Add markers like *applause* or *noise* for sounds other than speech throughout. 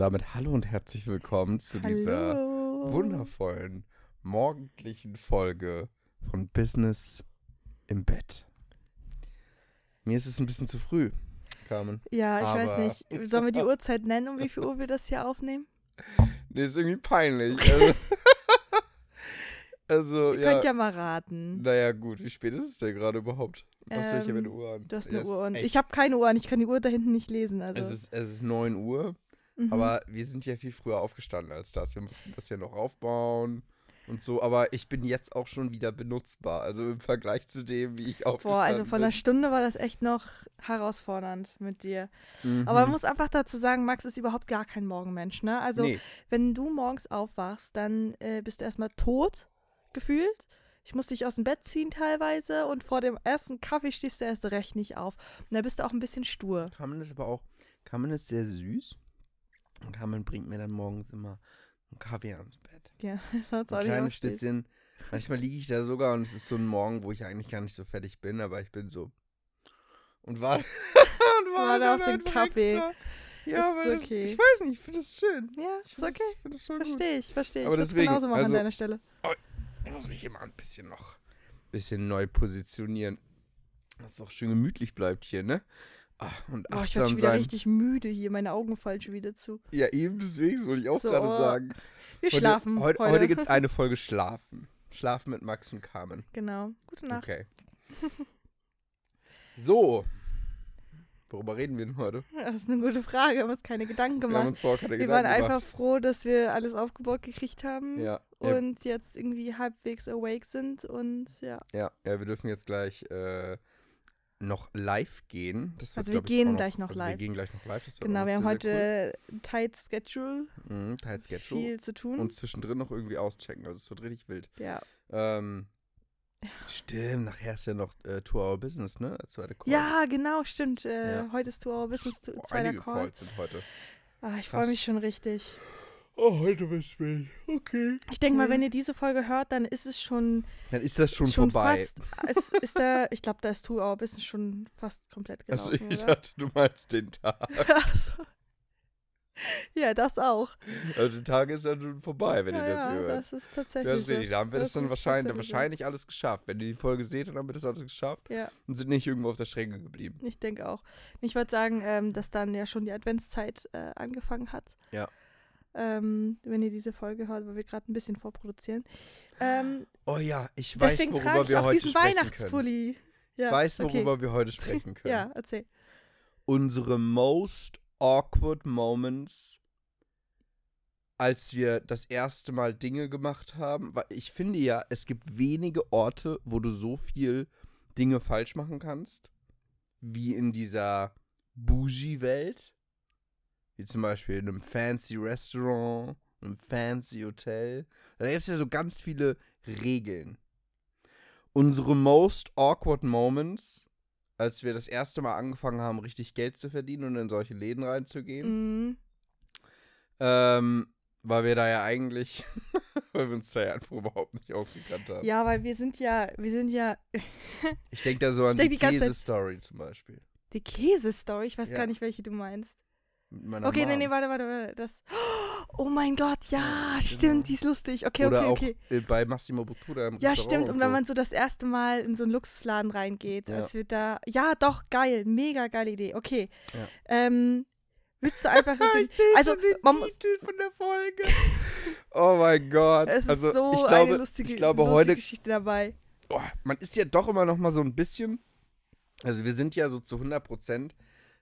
Und damit hallo und herzlich willkommen zu dieser Hallo. wundervollen morgendlichen Folge von Business im Bett. Mir ist es ein bisschen zu früh, Carmen. Ja, ich weiß nicht. Sollen wir die Uhrzeit nennen, um wie viel Uhr wir das hier aufnehmen? *laughs* Nee, ist irgendwie peinlich. Also, *laughs* also Ihr ja. könnt ja mal raten. Naja, gut, wie spät ist es denn gerade überhaupt? Was soll ich ja mit Ähm, Uhr an? Du hast Ja, eine es Uhr und ich habe keine Uhr und ich kann die Uhr da hinten nicht lesen. Also. Es ist, es ist 9 Uhr, mhm. aber wir sind ja viel früher aufgestanden als das. Wir mussten das ja noch aufbauen und so. Aber ich bin jetzt auch schon wieder benutzbar. Also im Vergleich zu dem, wie ich aufgestanden Boah, also von einer bin. Stunde war das echt noch herausfordernd mit dir. Mhm. Aber man muss einfach dazu sagen, Max ist überhaupt gar kein Morgenmensch, ne? Also, nee, wenn du morgens aufwachst, dann äh, bist du erstmal tot gefühlt. Ich muss dich aus dem Bett ziehen teilweise und vor dem ersten Kaffee stehst du erst recht nicht auf. Und da bist du auch ein bisschen stur. Carmen ist aber auch, Carmen ist sehr süß. Und Carmen bringt mir dann morgens immer einen Kaffee ans Bett. Ja, *laughs* das Ein kleines bisschen. Manchmal liege ich da sogar und es ist so ein Morgen, wo ich eigentlich gar nicht so fertig bin, aber ich bin so. Und warte. *laughs* und Warte dann auf den Kaffee. Extra. Ja, Ist das, okay. ich weiß nicht, ich finde das schön. Ja, Ich ist finde okay. das, das. Verstehe ich, verstehe ich. Aber deswegen, genauso machen also- an deiner Stelle. Ich muss mich immer ein bisschen noch bisschen neu positionieren. Dass es auch schön gemütlich bleibt hier, ne? Ah, und Boah, ich achtsam werde schon wieder sein. richtig müde hier. Meine Augen fallen schon wieder zu. Ja, eben deswegen wollte ich auch So, gerade oh. sagen. Wir Heute, schlafen Heute, heute. heute gibt es *laughs* eine Folge Schlafen. Schlafen mit Max und Carmen. Genau. Gute Nacht. Okay. *laughs* So. Worüber reden wir denn heute? Das ist eine gute Frage. Wir haben uns keine Gedanken Wir haben gemacht. uns vorher keine Wir waren Gedanken einfach gemacht. froh, dass wir alles aufgebaut gekriegt haben Ja, ja, und jetzt irgendwie halbwegs awake sind und ja. ja, ja, wir dürfen jetzt gleich äh, noch live gehen. Das wird, Also wir gehen auch gleich noch also live. Wir gehen gleich noch live. Genau, wir haben sehr, heute ein tight Schedule, Cool. Mhm, Tight Schedule. viel zu tun. Und zwischendrin noch irgendwie auschecken. Also es wird richtig wild. ja. Ähm, Stimmt, nachher ist ja noch äh, Tour Our Business, ne? Der zweite Call. ja, genau, stimmt. Äh, Ja. Heute ist Two Hour Business zweiter einige Call. Calls sind heute. Ah, ich freue mich schon richtig. Oh, heute wird's wild. Okay. Ich denke mal, Mhm. wenn ihr diese Folge hört, dann ist es schon, Dann ist das schon, schon vorbei. fast. Es ist da, ich glaube, da ist Two Hour Business schon fast komplett Also gelaufen. ich oder? dachte, du meinst den Tag. *laughs* Ach so. Ja, das auch. Also der Tag ist dann schon vorbei, wenn ja, ihr das ja, hört. das ist tatsächlich. Ja, das ist so. richtig. Da haben wir das, Das dann ist wahrscheinlich, wahrscheinlich alles geschafft. Wenn ihr die Folge seht, dann haben wir das alles geschafft Ja, und sind nicht irgendwo auf der Strecke geblieben. ich denke auch. Ich würde sagen, ähm, dass dann ja schon die Adventszeit äh, angefangen hat. Ja. Ähm, wenn ihr diese Folge hört, weil wir gerade ein bisschen vorproduzieren. Ähm, Oh ja, ich weiß, worüber wir heute sprechen können. Weihnachtspulli. Ja, Ich weiß, okay. worüber wir heute sprechen *laughs* können. Ja, erzähl. Unsere most awkward moments, als wir das erste Mal Dinge gemacht haben. Weil ich finde ja, es gibt wenige Orte, wo du so viel Dinge falsch machen kannst, wie in dieser Bougie-Welt. Wie zum Beispiel in einem fancy Restaurant, einem fancy Hotel. Da gibt es ja so ganz viele Regeln. Unsere most awkward moments, als wir das erste Mal angefangen haben, richtig Geld zu verdienen und in solche Läden reinzugehen. Mhm. Ähm, weil wir da ja eigentlich, *laughs* weil wir uns da ja einfach überhaupt nicht ausgekannt haben. Ja, weil wir sind ja, wir sind ja Ich denke da so an die die Käse-Story zum Beispiel. die Käse-Story. Ich weiß Ja. gar nicht, welche du meinst. Okay, nee, Mom. nee, warte, warte, warte. Das. Oh mein Gott, ja, Ja, stimmt, genau. die ist lustig. Okay, Oder okay, okay. äh, bei Massimo Bottura im Ja, stimmt. Und und wenn so. man so das erste Mal in so einen Luxusladen reingeht, Ja. als wir da. Ja, doch, geil. Mega geile Idee. Okay. Ja. Ähm, willst du *laughs* einfach. ich also, schon den man muss- Titel von der Folge. *laughs* oh mein Gott. es ist also, so ich glaube, eine lustige, ich glaube lustige heute Geschichte dabei. oh, man ist ja doch immer noch mal so ein bisschen, also wir sind ja so zu 100 Prozent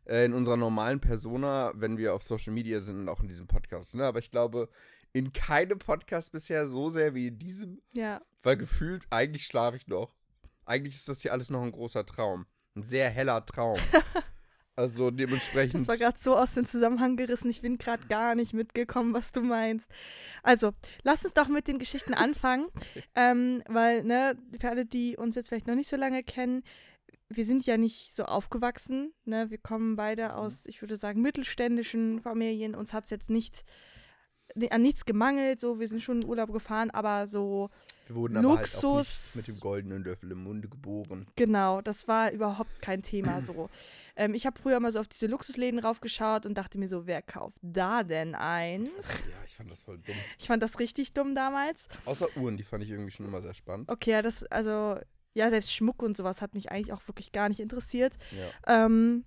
äh, in unserer normalen Persona, wenn wir auf Social Media sind und auch in diesem Podcast. Ne? Aber ich glaube, in keinem Podcast bisher so sehr wie in diesem, Ja. weil gefühlt, eigentlich schlafe ich noch. Eigentlich ist das hier alles noch ein großer Traum. Ein sehr heller Traum. *laughs* also dementsprechend. Das war gerade so aus dem Zusammenhang gerissen. Ich bin gerade gar nicht mitgekommen, was du meinst. Also, lass uns doch mit den Geschichten *laughs* anfangen. ähm, weil, ne, für alle, die uns jetzt vielleicht noch nicht so lange kennen, wir sind ja nicht so aufgewachsen. Ne? Wir kommen beide aus, ich würde sagen, mittelständischen Familien. Uns hat es jetzt nicht an nichts gemangelt. So, wir sind schon in Urlaub gefahren, aber so wir wurden aber halt auch Luxus- mit dem goldenen Löffel im Munde geboren. Genau, das war überhaupt kein Thema so. Ähm, ich habe früher mal so auf diese Luxusläden raufgeschaut und dachte mir so, wer kauft da denn eins? Ja, ich fand das voll dumm. Ich fand das richtig dumm damals. Außer Uhren, die fand ich irgendwie schon immer sehr spannend. Okay, ja, das, also, ja, selbst Schmuck und sowas hat mich eigentlich auch wirklich gar nicht interessiert. Ja. Ähm,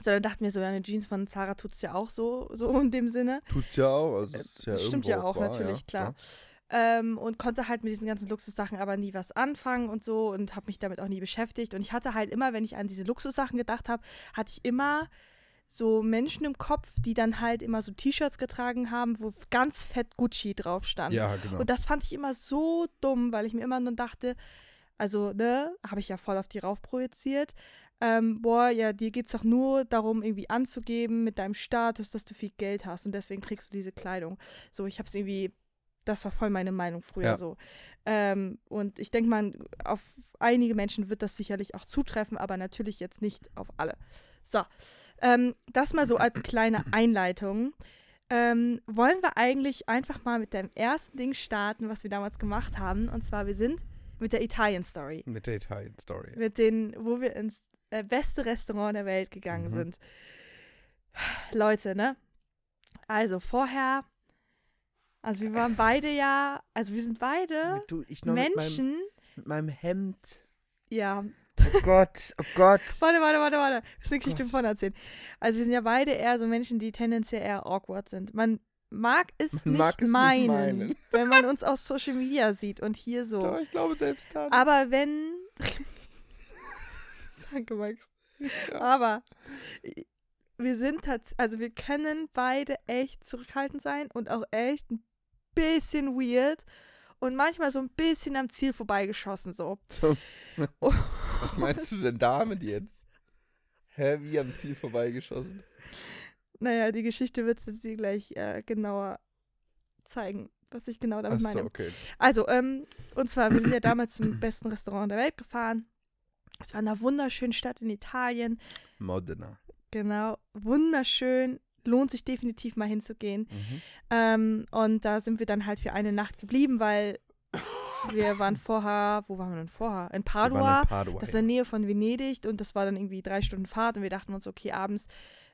sondern dachte mir so, ja, eine Jeans von Zara tut es ja auch so, so in dem Sinne. Tut's ja auch. Also es ist ja Das stimmt irgendwo ja auch, wahr, natürlich, ja, klar. Ähm, und konnte halt mit diesen ganzen Luxussachen aber nie was anfangen und so und habe mich damit auch nie beschäftigt. Und ich hatte halt immer, wenn ich an diese Luxussachen gedacht habe, hatte ich immer so Menschen im Kopf, die dann halt immer so T-Shirts getragen haben, wo ganz fett Gucci drauf stand. Ja, genau. Und das fand ich immer so dumm, weil ich mir immer nur dachte, also, ne, habe ich ja voll auf die rauf projiziert. Ähm, boah, ja, dir geht's doch nur darum, irgendwie anzugeben mit deinem Status, dass du viel Geld hast und deswegen trägst du diese Kleidung. So, ich hab's irgendwie, das war voll meine Meinung früher Ja. so. Ähm, und ich denke mal, auf einige Menschen wird das sicherlich auch zutreffen, aber natürlich jetzt nicht auf alle. So, ähm, das mal so als kleine *clears throat* Einleitung. Ähm, wollen wir eigentlich einfach mal mit dem ersten Ding starten, was wir damals gemacht haben? Und zwar, wir sind mit der Italien-Story. Mit der Italien-Story. Mit den, wo wir ins äh, beste Restaurant der Welt gegangen Mhm. sind. Leute, ne? Also vorher, also wir waren beide ja, also wir sind beide Du, ich noch mit meinem, Menschen. mit meinem Hemd. Ja, Oh Gott, oh Gott. *laughs* warte, warte, warte, warte. Das ist eine Geschichte Gott. von erzählen. Also wir sind ja beide eher so Menschen, die tendenziell eher awkward sind. Man mag es, nicht, mag es nicht meinen, meinen. *laughs* wenn man uns auf Social Media sieht und hier so. Doch, ich glaube selbst dann. Aber wenn. *laughs* Danke, Max. Aber äh, wir sind tatsächlich, also wir können beide echt zurückhaltend sein und auch echt ein bisschen weird und manchmal so ein bisschen am Ziel vorbeigeschossen so. *laughs* Was meinst du denn damit jetzt? Hä, wie am Ziel vorbeigeschossen? Naja, die Geschichte wird es jetzt dir gleich äh, genauer zeigen, was ich genau damit Achso, meine. okay. Also, ähm, und zwar, wir sind ja damals zum besten Restaurant der Welt gefahren. Es war in einer wunderschönen Stadt in Italien. Modena. Genau, wunderschön. Lohnt sich definitiv mal hinzugehen. Mhm. Ähm, und da sind wir dann halt für eine Nacht geblieben, weil wir waren vorher, wo waren wir denn vorher? In Padua. in Padua. Das ist in der Nähe von Venedig und das war dann irgendwie drei Stunden Fahrt und wir dachten uns, okay, abends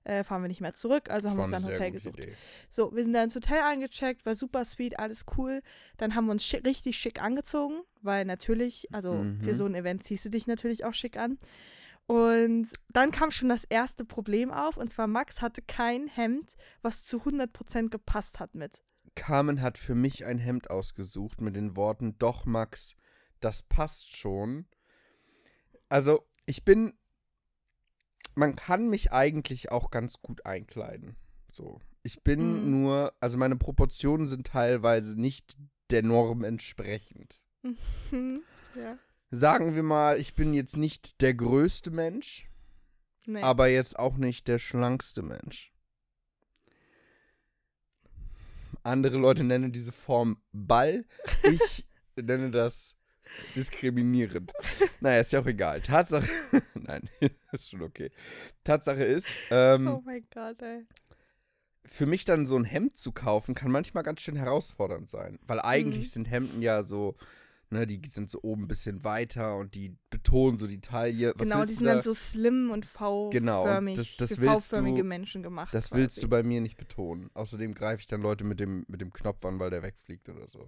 äh, fahren wir nicht mehr zurück, also haben wir uns dann ein Hotel gesucht. Idee. So, wir sind da ins Hotel eingecheckt, war super sweet, alles cool. Dann haben wir uns schick, richtig schick angezogen, weil natürlich, also Mhm. für so ein Event ziehst du dich natürlich auch schick an. Und dann kam schon das erste Problem auf, und zwar Max hatte kein Hemd, was zu 100% gepasst hat mit. Carmen hat für mich ein Hemd ausgesucht mit den Worten: Doch, Max, das passt schon. Also, ich bin. Man kann mich eigentlich auch ganz gut einkleiden. So. Ich bin Mhm. nur. Also, meine Proportionen sind teilweise nicht der Norm entsprechend. *laughs* Ja. Sagen wir mal, ich bin jetzt nicht der größte Mensch, Nee. aber jetzt auch nicht der schlankste Mensch. Andere Leute nennen diese Form Ball. *laughs* Ich nenne das diskriminierend. Naja, ist ja auch egal. Tatsache. *laughs* Nein, *laughs* ist schon okay. Tatsache ist, ähm, oh mein Gott, ey. für mich dann so ein Hemd zu kaufen, kann manchmal ganz schön herausfordernd sein. Weil eigentlich Mhm. sind Hemden ja so, ne, die sind so oben ein bisschen weiter und die betonen so die Taille. Was genau, die sind da? dann so slim und V-förmig, Genau, und das- das V-förmige du- Menschen gemacht. Das quasi. willst du bei mir nicht betonen. Außerdem greife ich dann Leute mit dem, mit dem Knopf an, weil der wegfliegt oder so.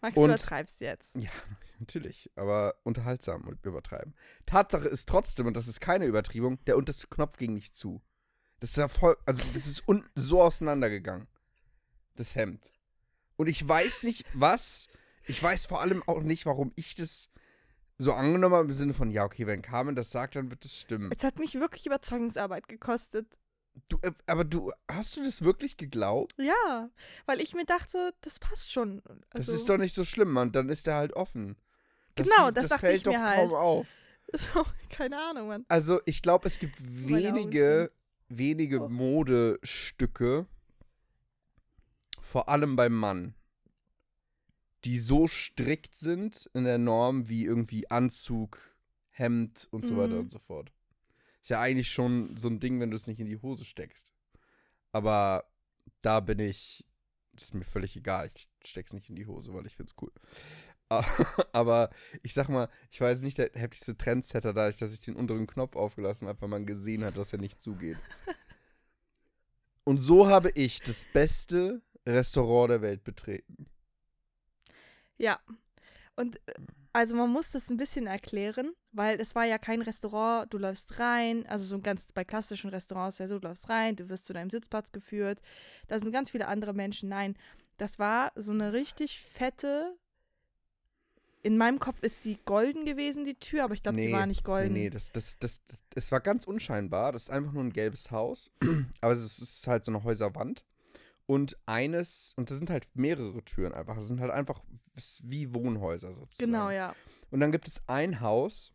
Max, und- du übertreibst jetzt. *laughs* Natürlich, aber unterhaltsam und übertreiben. Tatsache ist trotzdem, und das ist keine Übertriebung, der unterste Knopf ging nicht zu. Das ist ja voll, also das ist so auseinandergegangen. Das Hemd. Und ich weiß nicht, was. Ich weiß vor allem auch nicht, warum ich das so angenommen habe, im Sinne von, ja, okay, wenn Carmen das sagt, dann wird es stimmen. Es hat mich wirklich Überzeugungsarbeit gekostet. Du, äh, aber du, hast du das wirklich geglaubt? Ja, weil ich mir dachte, das passt schon. Das Also, ist doch nicht so schlimm, Mann. Dann ist der halt offen. Genau, das dachte fällt ich doch mir kaum halt. auf. *laughs* so, keine Ahnung, Mann. Also, ich glaube, es gibt wenige, wenige Oh. Modestücke, vor allem beim Mann, die so strikt sind in der Norm wie irgendwie Anzug, Hemd und so weiter Mhm. und so fort. Ist ja eigentlich schon so ein Ding, wenn du es nicht in die Hose steckst. Aber da bin ich, das ist mir völlig egal. Ich steck's nicht in die Hose, weil ich find's cool. *laughs* Aber ich sag mal, ich war jetzt nicht der heftigste Trendsetter dadurch, dass ich den unteren Knopf aufgelassen habe, weil man gesehen hat, dass er nicht zugeht. *laughs* Und so habe ich das beste Restaurant der Welt betreten. Ja. Und äh, also man muss das ein bisschen erklären, weil es war ja kein Restaurant, du läufst rein, also so ein ganz bei klassischen Restaurants ja so, du läufst rein, du wirst zu deinem Sitzplatz geführt, da sind ganz viele andere Menschen. Nein, das war so eine richtig fette. In meinem Kopf ist sie golden gewesen, die Tür, aber ich glaube, sie war nicht golden. Nee, nee, das, das, das, das war ganz unscheinbar. Das ist einfach nur ein gelbes Haus. *clears throat* aber es ist halt so eine Häuserwand. Und eines, und das sind halt mehrere Türen einfach. Das sind halt einfach wie Wohnhäuser sozusagen. Genau, ja. Und dann gibt es ein Haus,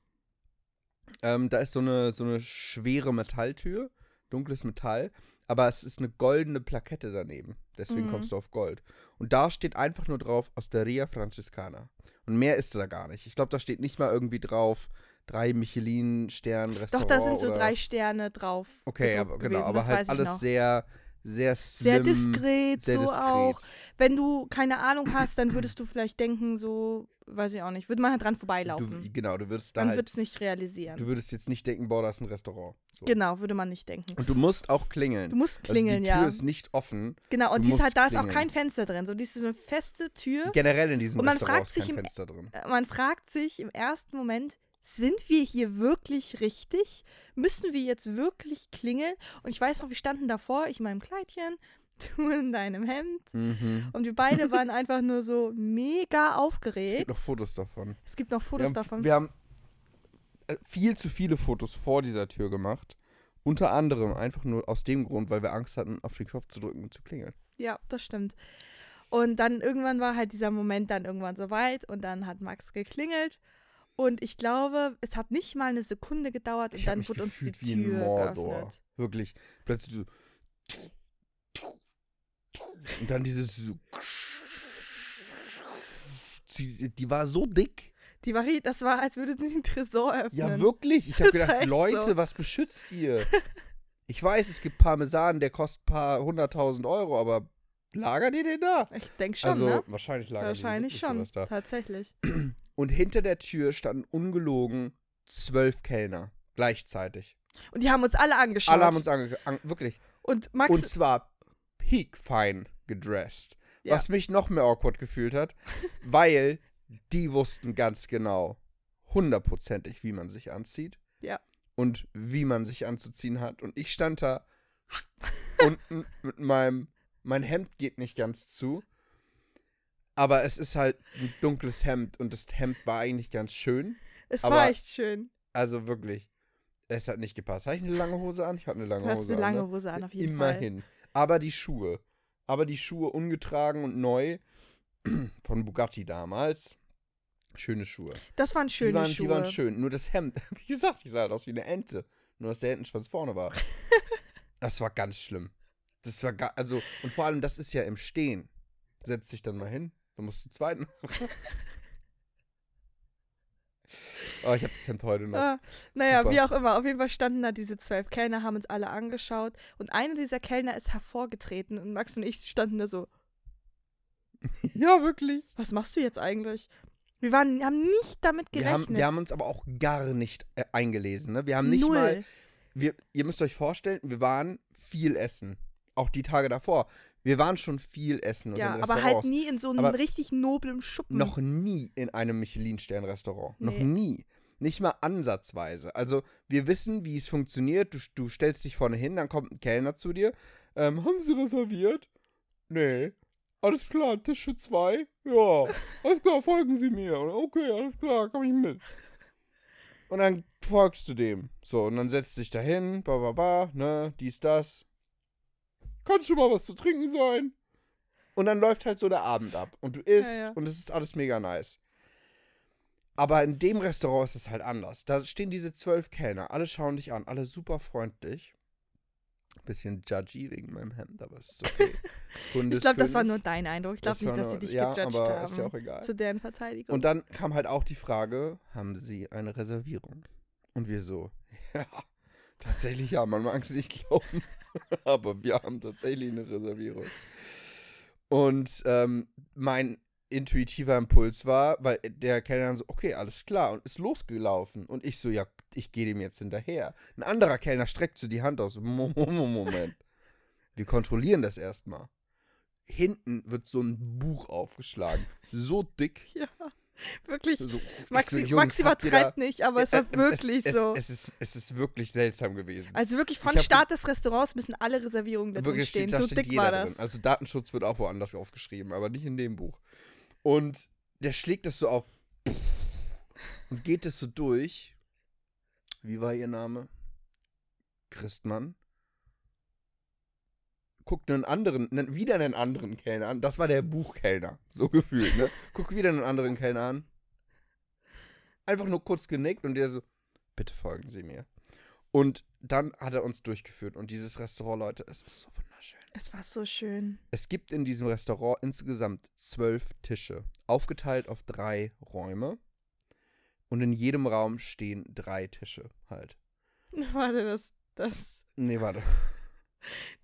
ähm, da ist so eine, so eine schwere Metalltür, dunkles Metall, aber es ist eine goldene Plakette daneben. Deswegen Mhm. kommst du auf Gold. Und da steht einfach nur drauf Osteria Franciscana. Und mehr ist da gar nicht. Ich glaube, da steht nicht mal irgendwie drauf drei Michelin-Stern-Restaurant. Doch, da sind so drei Sterne drauf. Okay, aber genau, gewesen, aber halt alles noch. sehr, sehr Sehr slim, diskret, sehr so diskret. auch. Wenn du keine Ahnung hast, dann würdest du vielleicht denken, so, weiß ich auch nicht, würde man halt dran vorbeilaufen. Du, genau, du würdest da man halt, würde es nicht realisieren. du würdest jetzt nicht denken, boah, da ist ein Restaurant. So. Genau, würde man nicht denken. Und du musst auch klingeln. Du musst also klingeln, die Tür ja. ist nicht offen. Genau, und die ist halt, da ist auch klingeln. kein Fenster drin. So, die ist so eine feste Tür. Generell in diesem Und man Restaurant fragt ist sich kein im- Fenster drin. Äh, Man fragt sich im ersten Moment, sind wir hier wirklich richtig? Müssen wir jetzt wirklich klingeln? Und ich weiß noch, wir standen davor, ich in meinem Kleidchen, *laughs* du in deinem Hemd. Mhm. Und wir beide *laughs* waren einfach nur so mega Es aufgeregt. gibt noch Fotos davon. Es gibt noch Wir Fotos haben, davon. wir haben äh, viel zu viele Fotos vor dieser Tür gemacht. Unter anderem einfach nur aus dem Grund, weil wir Angst hatten, auf den Knopf zu drücken und zu klingeln. Ja, das stimmt. Und dann irgendwann war halt dieser Moment dann irgendwann soweit und dann hat Max geklingelt. Und ich glaube, es hat nicht mal eine Sekunde gedauert und Ich dann wurde uns die gefühlt wie ein Tür Mordor. geöffnet. Wirklich. Plötzlich so. Und dann dieses so. Die war so dick. Die war, das war, als würde sie den Tresor öffnen. Ja, wirklich. Ich habe gedacht, Leute, so. was beschützt ihr? Ich weiß, es gibt Parmesan, der kostet ein paar hunderttausend Euro, aber lagert ihr den da? Ich denke schon, also, ne? wahrscheinlich lagern Wahrscheinlich die schon, da. tatsächlich. *clears throat* Und hinter der Tür standen ungelogen zwölf Kellner. Gleichzeitig. Und die haben uns alle angeschaut. Alle haben uns ange... An, wirklich. Und Max, Und zwar peak fein gedressed. Ja. Was mich noch mehr awkward gefühlt hat, *laughs* weil die wussten ganz genau, hundertprozentig, wie man sich anzieht. Ja. Und wie man sich anzuziehen hat. Und ich stand da *laughs* unten mit meinem, mein Hemd geht nicht ganz zu. Aber es ist halt ein dunkles Hemd und das Hemd war eigentlich ganz schön. es war echt schön. Also wirklich, es hat nicht gepasst. Habe ich eine lange Hose an? Ich hatte eine lange Hose eine an. lange ne? Hose an, auf jeden Fall. Immerhin. Aber die Schuhe. Aber die Schuhe ungetragen und neu *clears throat* von Bugatti damals. Schöne Schuhe. Das waren schöne die, waren, Schuhe. die waren schön. Nur das Hemd, *laughs* wie gesagt, die sah halt aus wie eine Ente. Nur, dass der Entenschwanz vorne war. *laughs* das war ganz schlimm. Das war also, und vor allem, das ist ja im Stehen. Setz dich dann mal hin. Du musst den zweiten. *laughs* oh, ich habe das Hemd heute noch. Ah, naja, Super. wie auch immer. Auf jeden Fall standen da diese zwölf Kellner, haben uns alle angeschaut. Und einer dieser Kellner ist hervorgetreten. Und Max und ich standen da so, *laughs* Ja, wirklich. was machst du jetzt eigentlich? Wir waren, haben nicht damit Wir gerechnet. haben, wir haben uns aber auch gar nicht äh, eingelesen. Ne? Wir haben nicht Null. mal. Wir, ihr müsst euch vorstellen, wir waren viel essen. Auch die Tage davor. Wir waren schon viel essen und ja, in aber halt Restaurants. nie in so einem Aber richtig noblen Schuppen. Noch nie in einem Michelin-Stern-Restaurant. Noch Nee. nie. Nicht mal ansatzweise. Also, wir wissen, wie es funktioniert. Du, du stellst dich vorne hin, dann kommt ein Kellner zu dir. Ähm, haben Sie reserviert? Nee. Alles klar, Tisch für zwei? Ja. *laughs* Alles klar, folgen Sie mir. Und, Okay, alles klar, komm ich mit. Und dann folgst du dem. So, und dann setzt dich dahin, ba, ba, ba, ne, dies, das. Kann schon mal was zu trinken sein. Und dann läuft halt so der Abend ab. Und du isst Ja, ja. und es ist alles mega nice. Aber in dem Restaurant ist es halt anders. Da stehen diese zwölf Kellner, alle schauen dich an, alle super freundlich. Bisschen judgy wegen meinem Hemd, aber es ist okay. *laughs* ich glaube, das war nur dein Eindruck. Ich glaube Das nicht, dass nur- sie dich ja, gejudged aber haben. ist ja auch egal. Zu deren Verteidigung. Und dann kam halt auch die Frage, haben Sie eine Reservierung? Und wir so, *laughs* ja, tatsächlich ja, man mag es nicht glauben, *laughs* aber wir haben tatsächlich eine Reservierung. Und ähm, mein intuitiver Impuls war, weil der Kellner dann so, okay, alles klar, und ist losgelaufen. Und ich so, ja, ich gehe dem jetzt hinterher. Ein anderer Kellner streckt so die Hand aus. Mo- mo- mo- Moment. Wir kontrollieren das erstmal. Hinten wird so ein Buch aufgeschlagen. So dick. Ja, wirklich. So, Maxi, so, Maxi übertreibt nicht, aber es war wirklich es, so. Es, es, ist, es ist wirklich seltsam gewesen. also wirklich von Start des Restaurants müssen alle Reservierungen da drin Wirklich stehen. da So steht dick war drin. das. Also Datenschutz wird auch woanders aufgeschrieben, aber nicht in dem Buch. Und der schlägt das so auf und geht das so durch. Wie war ihr Name? Christmann. Guckt einen anderen, nen- wieder einen anderen Kellner an. Das war der Buchkellner, so *laughs* gefühlt, ne? Guckt wieder einen anderen Kellner an. Einfach nur kurz genickt und der so, bitte folgen Sie mir. Und dann hat er uns durchgeführt. Und dieses Restaurant, Leute, es ist so wunderschön. Es war so schön. Es gibt in diesem Restaurant insgesamt zwölf Tische, aufgeteilt auf drei Räume. Und in jedem Raum stehen drei Tische halt. *laughs* Warte, das, das, Nee, warte.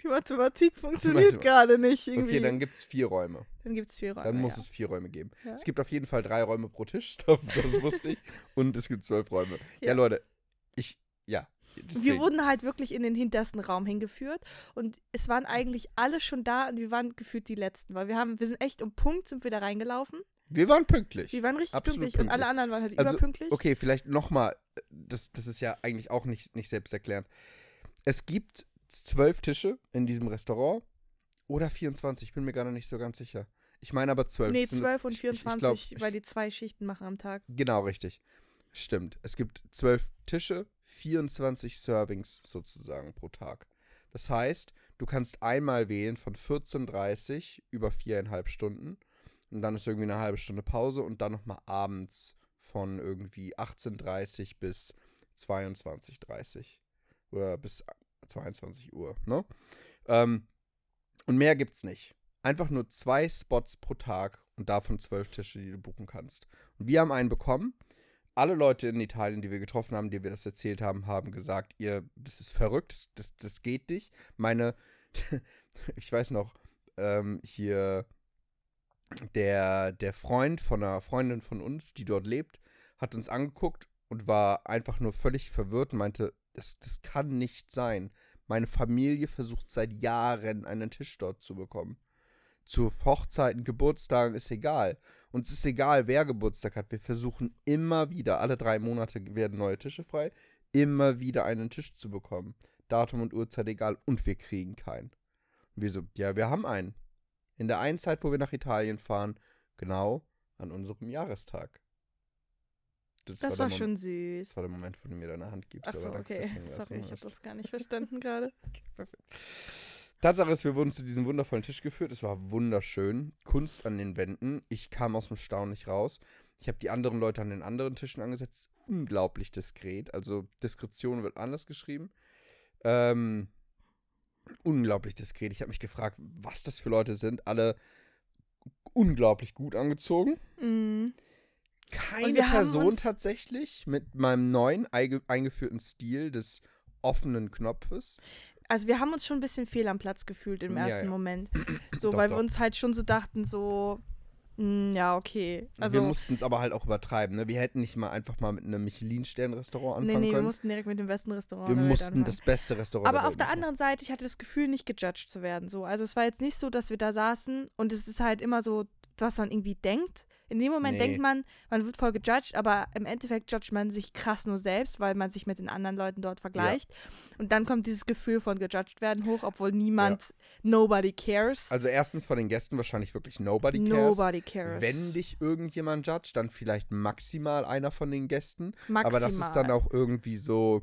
Die Mathematik funktioniert Mathematik. gerade nicht irgendwie. Okay, dann gibt es vier Räume. dann gibt es vier Räume. Dann muss ja. es vier Räume geben. Ja. Es gibt auf jeden Fall drei Räume pro Tisch, *laughs* das wusste ich. Und es gibt zwölf Räume. Ja, Ja. Leute, ich, ja. Wir deswegen. wurden halt wirklich in den hintersten Raum hingeführt und es waren eigentlich alle schon da und wir waren gefühlt die Letzten, weil wir haben, wir sind echt um Punkt sind wir da reingelaufen. Wir waren pünktlich. Wir waren richtig Absolut pünktlich, und alle pünktlich. anderen waren halt Also, überpünktlich. Okay, vielleicht nochmal, das, das ist ja eigentlich auch nicht, nicht selbsterklärend. Es gibt zwölf Tische in diesem Restaurant oder 24, ich bin mir gerade nicht so ganz sicher. Ich meine aber zwölf. Nee, 12 und ich- ich- ich 24, glaub, weil die zwei Schichten machen am Tag. Genau, richtig. Stimmt. Es gibt zwölf Tische, 24 Servings sozusagen pro Tag. Das heißt, du kannst einmal wählen von 14.30 über viereinhalb Stunden. Und dann ist irgendwie eine halbe Stunde Pause und dann nochmal abends von irgendwie 18.30 bis 22.30 oder bis 22 Uhr, ne? Ähm, und mehr gibt's nicht. Einfach nur zwei Spots pro Tag und davon zwölf Tische, die du buchen kannst. Und wir haben einen bekommen. Alle Leute in Italien, die wir getroffen haben, die wir das erzählt haben, haben gesagt, ihr, das ist verrückt, das, das geht nicht. Meine, *laughs* ich weiß noch, ähm, hier der, der Freund von einer Freundin von uns, die dort lebt, hat uns angeguckt und war einfach nur völlig verwirrt und meinte, das, das kann nicht sein. Meine Familie versucht seit Jahren einen Tisch dort zu bekommen. Zu Hochzeiten, Geburtstagen ist egal. Uns ist egal, wer Geburtstag hat. Wir versuchen immer wieder, alle drei Monate werden neue Tische frei, immer wieder einen Tisch zu bekommen. Datum und Uhrzeit egal und wir kriegen keinen. Und wir so, ja, wir haben einen. In der einen Zeit, wo wir nach Italien fahren, genau an unserem Jahrestag. Das der war Mom- schon süß. Das war der Moment, wo du mir deine Hand gibst. Achso, okay. *laughs* Sorry, ich habe das gar nicht verstanden gerade. *laughs* Perfekt. Tatsache ist, wir wurden zu diesem wundervollen Tisch geführt. Es war wunderschön. Kunst an den Wänden. Ich kam aus dem Staunen nicht raus. Ich habe die anderen Leute an den anderen Tischen angesetzt. Unglaublich diskret. Also Diskretion wird anders geschrieben. Ähm, unglaublich diskret. Ich habe mich gefragt, was das für Leute sind. Alle unglaublich gut angezogen. Mhm. Keine wir Person tatsächlich mit meinem neuen einge eingeführten Stil des offenen Knopfes. Also wir haben uns schon ein bisschen fehl am Platz gefühlt im Ja, ersten ja. Moment. *clears throat* So, Doch, weil doch. wir uns halt schon so dachten, so, mh, ja, okay. Also, wir mussten es aber halt auch übertreiben. Ne? Wir hätten nicht mal einfach mal mit einem Michelin-Stern-Restaurant nee, anfangen nee, wir können. mussten direkt mit dem besten Restaurant. wir mussten anfangen. das beste Restaurant Aber auf der machen. anderen Seite, ich hatte das Gefühl, nicht gejudged zu werden. So. Also es war jetzt nicht so, dass wir da saßen und es ist halt immer so, was man irgendwie denkt. In dem Moment Nee. denkt man, man wird voll gejudged, aber im Endeffekt judgt man sich krass nur selbst, weil man sich mit den anderen Leuten dort vergleicht. Und dann kommt dieses Gefühl von gejudged werden hoch, obwohl niemand, nobody cares. Also erstens von den Gästen wahrscheinlich wirklich nobody cares. nobody cares. Wenn dich irgendjemand judgt, dann vielleicht maximal einer von den Gästen. Maximal. Aber das ist dann auch irgendwie so,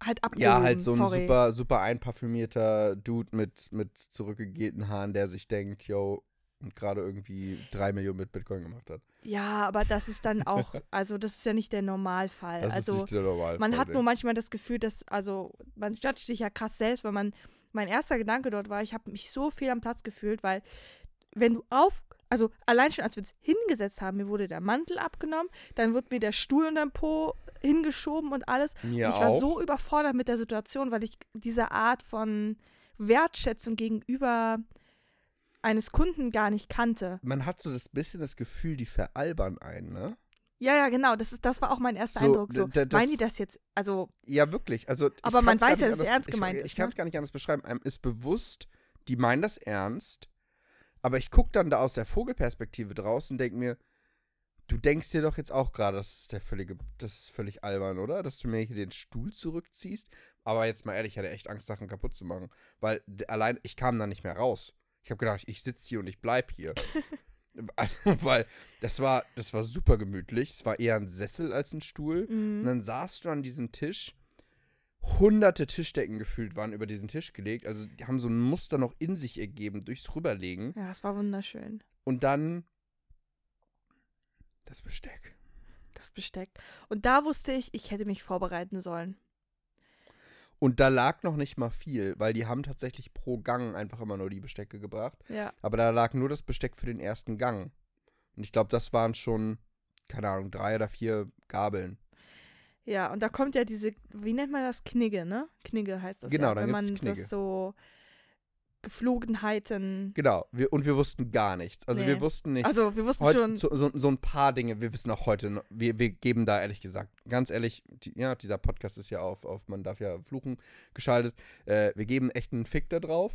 halt abgehoben, ja, halt so ein sorry. super, super einparfümierter Dude mit, mit zurückgegelten Haaren, der sich denkt, yo, und gerade irgendwie drei Millionen mit Bitcoin gemacht hat. Ja, aber das ist dann auch, *laughs* also das ist ja nicht der Normalfall. Das also ist nicht der Normalfall. Man hat nur manchmal das Gefühl, dass, also, man judgt sich ja krass selbst, weil man, mein erster Gedanke dort war, ich habe mich so viel am Platz gefühlt, weil, wenn du auf, also allein schon, als wir uns hingesetzt haben, mir wurde der Mantel abgenommen, dann wird mir der Stuhl unter den Po hingeschoben und alles. Mir ich war auch. so überfordert mit der Situation, weil ich diese Art von Wertschätzung gegenüber eines Kunden gar nicht kannte. Man hat so das bisschen das Gefühl, die veralbern einen, ne? Ja, ja, genau. Das, ist, das war auch mein erster So, Eindruck. So, das- meinen die das jetzt? Also, Ja, wirklich. Also, Aber man weiß ja, dass es ernst gemeint ich, ist, Ich kann es ne? gar nicht anders beschreiben. Einem ist bewusst, die meinen das ernst. Aber ich gucke dann da aus der Vogelperspektive draus und denke mir, du denkst dir doch jetzt auch gerade, das ist der völlige, das ist völlig albern, oder? Dass du mir hier den Stuhl zurückziehst. Aber jetzt mal ehrlich, ich hatte echt Angst, Sachen kaputt zu machen. Weil allein, ich kam da nicht mehr raus. Ich habe gedacht, ich sitze hier und ich bleib hier. *laughs* Weil das war, das war super gemütlich. Es war eher ein Sessel als ein Stuhl. Und mh, dann saßt du an diesem Tisch. Hunderte Tischdecken gefühlt waren über diesen Tisch gelegt. Also die haben so ein Muster noch in sich ergeben durchs Rüberlegen. ja, es war wunderschön. Und dann das Besteck. Das Besteck. Und da wusste ich, ich hätte mich vorbereiten sollen. Und da lag noch nicht mal viel, weil die haben tatsächlich pro Gang einfach immer nur die Bestecke gebracht. Ja. Aber da lag nur das Besteck für den ersten Gang. Und ich glaube, das waren schon, keine Ahnung, drei oder vier Gabeln. Ja, und da kommt ja diese, wie nennt man das? Knigge, ne? Knigge heißt das Genau, ja. dann Wenn man Knigge. das so Geflogenheiten. Genau. Wir, und wir wussten gar nichts. Also wir Nee. wussten nicht. Also, wir wussten Heute, schon. so, so, so ein paar Dinge, wir wissen auch heute, noch- wir, wir geben da ehrlich gesagt, ganz ehrlich, die, ja, dieser Podcast ist ja auf, auf man darf ja fluchen, geschaltet. Äh, wir geben echt einen Fick da drauf.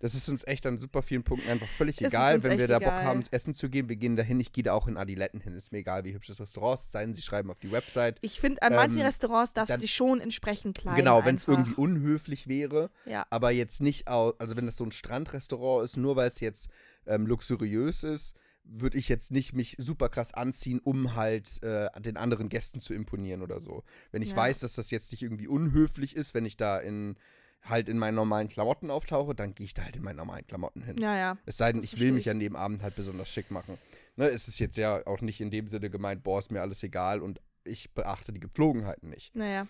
Das ist uns echt an super vielen Punkten einfach völlig egal, wenn wir da Bock egal. haben, essen zu gehen. Wir gehen dahin, ich gehe da auch in Adiletten hin. Ist mir egal, wie hübsch das Restaurant ist, es sei denn, sie schreiben auf die Website. Ich finde, an manchen ähm, Restaurants darfst du dich schon entsprechend kleiden. genau, wenn es irgendwie unhöflich wäre, Ja. aber jetzt nicht, also wenn das so ein Strandrestaurant ist, nur weil es jetzt ähm, luxuriös ist, würde ich jetzt nicht mich super krass anziehen, um halt äh, den anderen Gästen zu imponieren oder so. Wenn ich Ja. weiß, dass das jetzt nicht irgendwie unhöflich ist, wenn ich da in halt in meinen normalen Klamotten auftauche, dann gehe ich da halt in meinen normalen Klamotten hin. Ja, ja. Es sei denn, ich will mich an dem Abend halt besonders schick machen. Ne, es ist jetzt ja auch nicht in dem Sinne gemeint, boah, ist mir alles egal und ich beachte die Gepflogenheiten nicht. Naja.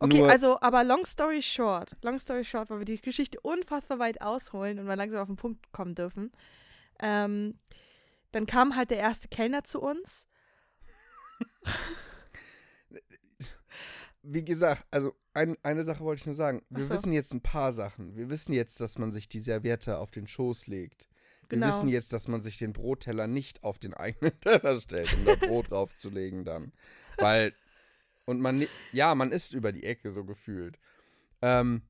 Okay, Nur- also, aber long story short, long story short, weil wir die Geschichte unfassbar weit ausholen und wir langsam auf den Punkt kommen dürfen. Ähm, dann kam halt der erste Kellner zu uns. *laughs* Wie gesagt, also ein, eine Sache wollte ich nur sagen. Wir so. wissen jetzt ein paar Sachen. Wir wissen jetzt, dass man sich die Serviette auf den Schoß legt. Wir Genau. wissen jetzt, dass man sich den Brotteller nicht auf den eigenen *laughs* Teller stellt, um da Brot draufzulegen dann. Weil, und man, ja, man isst über die Ecke so gefühlt. Ähm,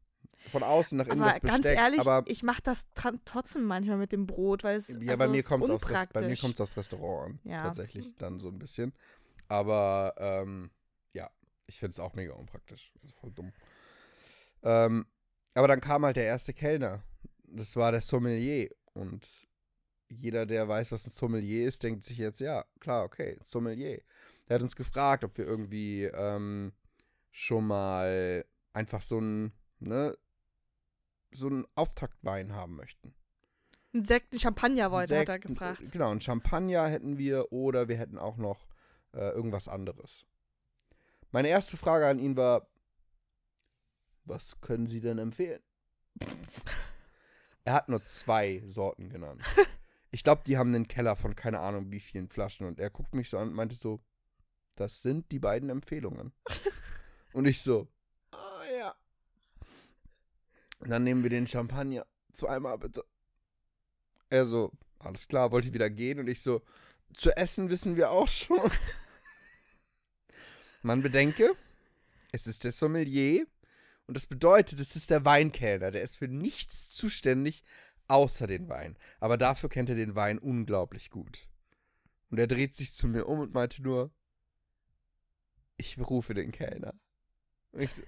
von außen nach innen Aber das ganz Besteck, ehrlich, aber ich mache das trotzdem manchmal mit dem Brot, weil es ja, also bei mir kommt es aufs, Rest- bei mir unpraktisch. kommt's aufs Restaurant an. Ja. Tatsächlich dann so ein bisschen. Aber ähm, ich finde es auch mega unpraktisch. Das ist voll dumm. Ähm, aber dann kam halt der erste Kellner. Das war der Sommelier. Und jeder, der weiß, was ein Sommelier ist, denkt sich jetzt, ja, klar, okay, Sommelier. Der hat uns gefragt, ob wir irgendwie ähm, schon mal einfach so ein, ne, so einen Auftaktwein haben möchten. Ein Sekt, ein Champagner wollte, hat er Sekt, gefragt. Genau, ein Champagner hätten wir oder wir hätten auch noch äh, irgendwas anderes. Meine erste Frage an ihn war, was können Sie denn empfehlen? er hat nur zwei Sorten genannt. *laughs* Ich glaube, die haben einen Keller von keine Ahnung wie vielen Flaschen und er guckt mich so an und meinte so, das sind die beiden Empfehlungen. *laughs* und ich so, ah ja. Dann nehmen wir den Champagner zweimal bitte. Er so, alles klar, wollte wieder gehen und ich so, zu essen wissen wir auch schon. *laughs* Man bedenke, es ist der Sommelier und das bedeutet, es ist der Weinkellner, der ist für nichts zuständig außer den Wein. Aber dafür kennt er den Wein unglaublich gut. Und er dreht sich zu mir um und meinte nur, ich rufe den Kellner. Und ich so,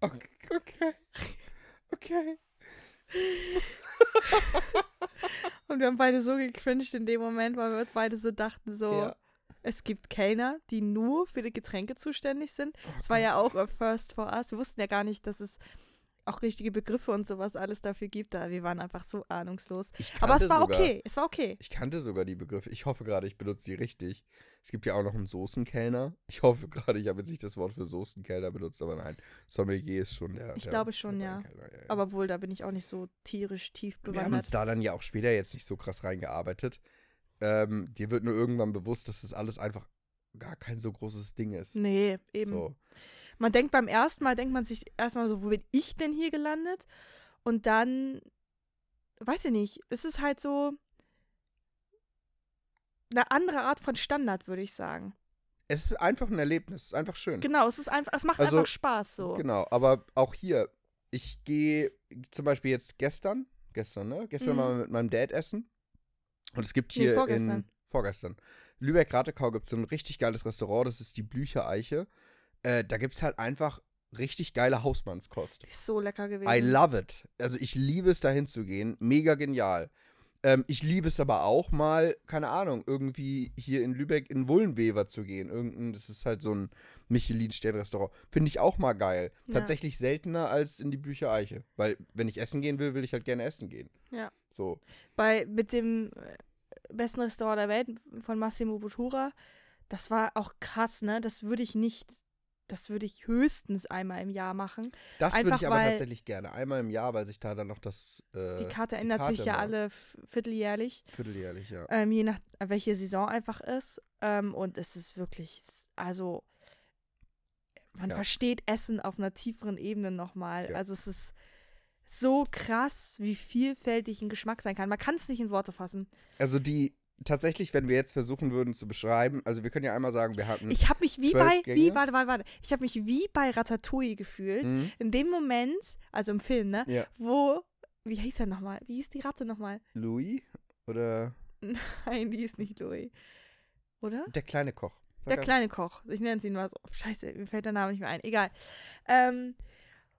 okay, okay, okay. *laughs* Und wir haben beide so gecringed in dem Moment, weil wir uns beide so dachten, so, Ja. Es gibt Kellner, die nur für die Getränke zuständig sind. Oh Es war ja auch a first for us. Wir wussten ja gar nicht, dass es auch richtige Begriffe und sowas alles dafür gibt. Da wir waren einfach so ahnungslos. Aber es war sogar- okay. Es war okay. Ich kannte sogar die Begriffe. Ich hoffe gerade, ich benutze die richtig. Es gibt ja auch noch einen Soßenkellner. Ich hoffe gerade, ich habe jetzt nicht das Wort für Soßenkellner benutzt, aber nein, Sommelier ist schon der. Ich der, glaube schon, ja. Ja, ja. Aber wohl, da bin ich auch nicht so tierisch tief wir haben uns bewandert. da dann ja auch später jetzt nicht so krass reingearbeitet. Ähm, dir wird nur irgendwann bewusst, dass das alles einfach gar kein so großes Ding ist. Nee, eben. So. Man denkt beim ersten Mal, denkt man sich erstmal so, wo bin ich denn hier gelandet? Und dann weiß ich nicht, es ist halt so eine andere Art von Standard, würde ich sagen. Es ist einfach ein Erlebnis, es ist einfach schön. Genau, es ist einfach, es macht Also, einfach Spaß so. Genau, aber auch hier, ich gehe zum Beispiel jetzt gestern, gestern, ne? Gestern Mhm. mal mit meinem Dad essen. Und es gibt Nee, hier vorgestern. in. Vorgestern. Lübeck-Ratekau gibt es so ein richtig geiles Restaurant, das ist die Blüchereiche. Äh, da gibt es halt einfach richtig geile Hausmannskost. Die ist so lecker gewesen. I love it. Also ich liebe es, dahin zu gehen. Mega genial. Ähm, ich liebe es aber auch mal, keine Ahnung, irgendwie hier in Lübeck in Wullenweber zu gehen. Irgendein, das ist halt so ein Michelin-Stern-Restaurant. Finde ich auch mal geil. Ja. Tatsächlich seltener als in die Büchereiche. Weil, wenn ich essen gehen will, will ich halt gerne essen gehen. Ja. So. Bei, mit dem besten Restaurant der Welt von Massimo Bottura, das war auch krass, ne? Das würde ich nicht, das würde ich höchstens einmal im Jahr machen. Das würde ich aber tatsächlich gerne. Einmal im Jahr, weil sich da dann noch das. Äh, Die Karte ändert sich Karte ja mal. alle vierteljährlich, Vierteljährlich, ja. ähm, je nach welche Saison einfach ist. Ähm, und es ist wirklich, also man Ja. versteht Essen auf einer tieferen Ebene nochmal. Ja. Also es ist so krass, wie vielfältig ein Geschmack sein kann. Man kann es nicht in Worte fassen. Also die. Tatsächlich, wenn wir jetzt versuchen würden zu beschreiben, also wir können ja einmal sagen, wir hatten. Ich habe mich wie bei, wie, Gänge? warte, warte, warte. Ich habe mich wie bei Ratatouille gefühlt. Mhm. In dem Moment, also im Film, ne, Ja. wo, wie hieß er nochmal? Wie hieß die Ratte nochmal? Louis oder *laughs* Nein, die ist nicht Louis. Oder? der kleine Koch. Der kleine Koch. Ich nenne es ihn mal so. Scheiße, mir fällt der Name nicht mehr ein. Egal. Ähm,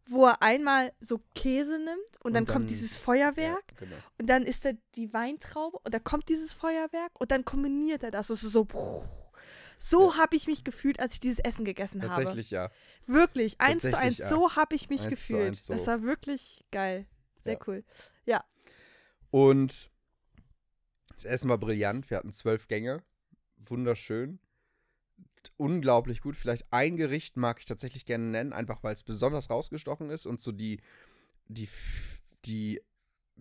wo er einmal so Käse nimmt und, Und dann, dann- kommt dieses Feuerwerk Ja, genau. und dann ist da die Weintraube und da kommt dieses Feuerwerk und dann kombiniert er das. Es ist so. So habe ich mich gefühlt, als ich dieses Essen gegessen habe. Tatsächlich ja. Wirklich, eins zu eins. Tatsächlich, ja. So habe ich mich Eins gefühlt. eins so. Das war wirklich geil. Sehr Ja. cool. Und das Essen war brillant. Wir hatten zwölf Gänge. Wunderschön. Unglaublich gut. Vielleicht ein Gericht mag ich tatsächlich gerne nennen, einfach weil es besonders rausgestochen ist und so die, die, die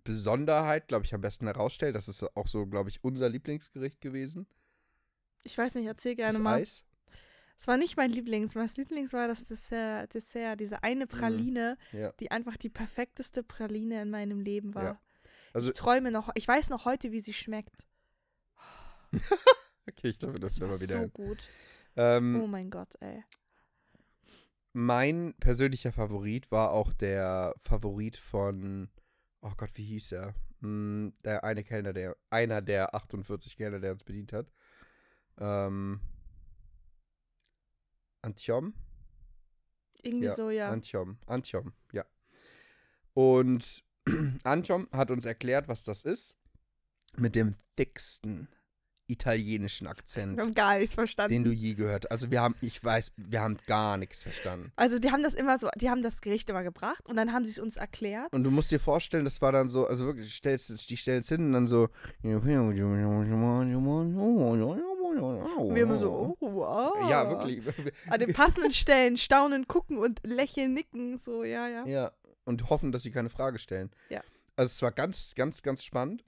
Besonderheit, glaube ich, am besten herausstellt. Das ist auch so, glaube ich, unser Lieblingsgericht gewesen. Ich weiß nicht, erzähl gerne das mal. Eis. Es war nicht mein Lieblings. Mein Lieblings war das Dessert, Dessert diese eine Praline, Ja. die einfach die perfekteste Praline in meinem Leben war. Ja. Also, ich träume noch, ich weiß noch heute, wie sie schmeckt. *laughs* okay, ich glaube, das Das wäre mal wieder. so gut. Ähm, Oh mein Gott, ey. Mein persönlicher Favorit war auch der Favorit von, oh Gott, wie hieß er? Hm, der eine Kellner, der, einer der 48 Kellner, der uns bedient hat. Ähm, Antiom? Irgendwie Ja, so, ja. Antiom, Antiom, ja. Und *clears throat* Antiom hat uns erklärt, was das ist. Mit dem dicksten italienischen Akzent, Wir haben gar nichts verstanden. den du je gehört hast. Also wir haben, ich weiß, wir haben gar nichts verstanden. also die haben das immer so, die haben das Gericht immer gebracht und dann haben sie es uns erklärt. Und du musst dir vorstellen, das war dann so, also wirklich, stellst, die stellen es hin und dann so. Wir immer so, oh, wow. Ja, wirklich. *laughs* An den passenden Stellen staunen, gucken und lächeln, nicken, so, ja, ja. Ja, und hoffen, dass sie keine Frage stellen. Ja. Also es war ganz, ganz, ganz spannend.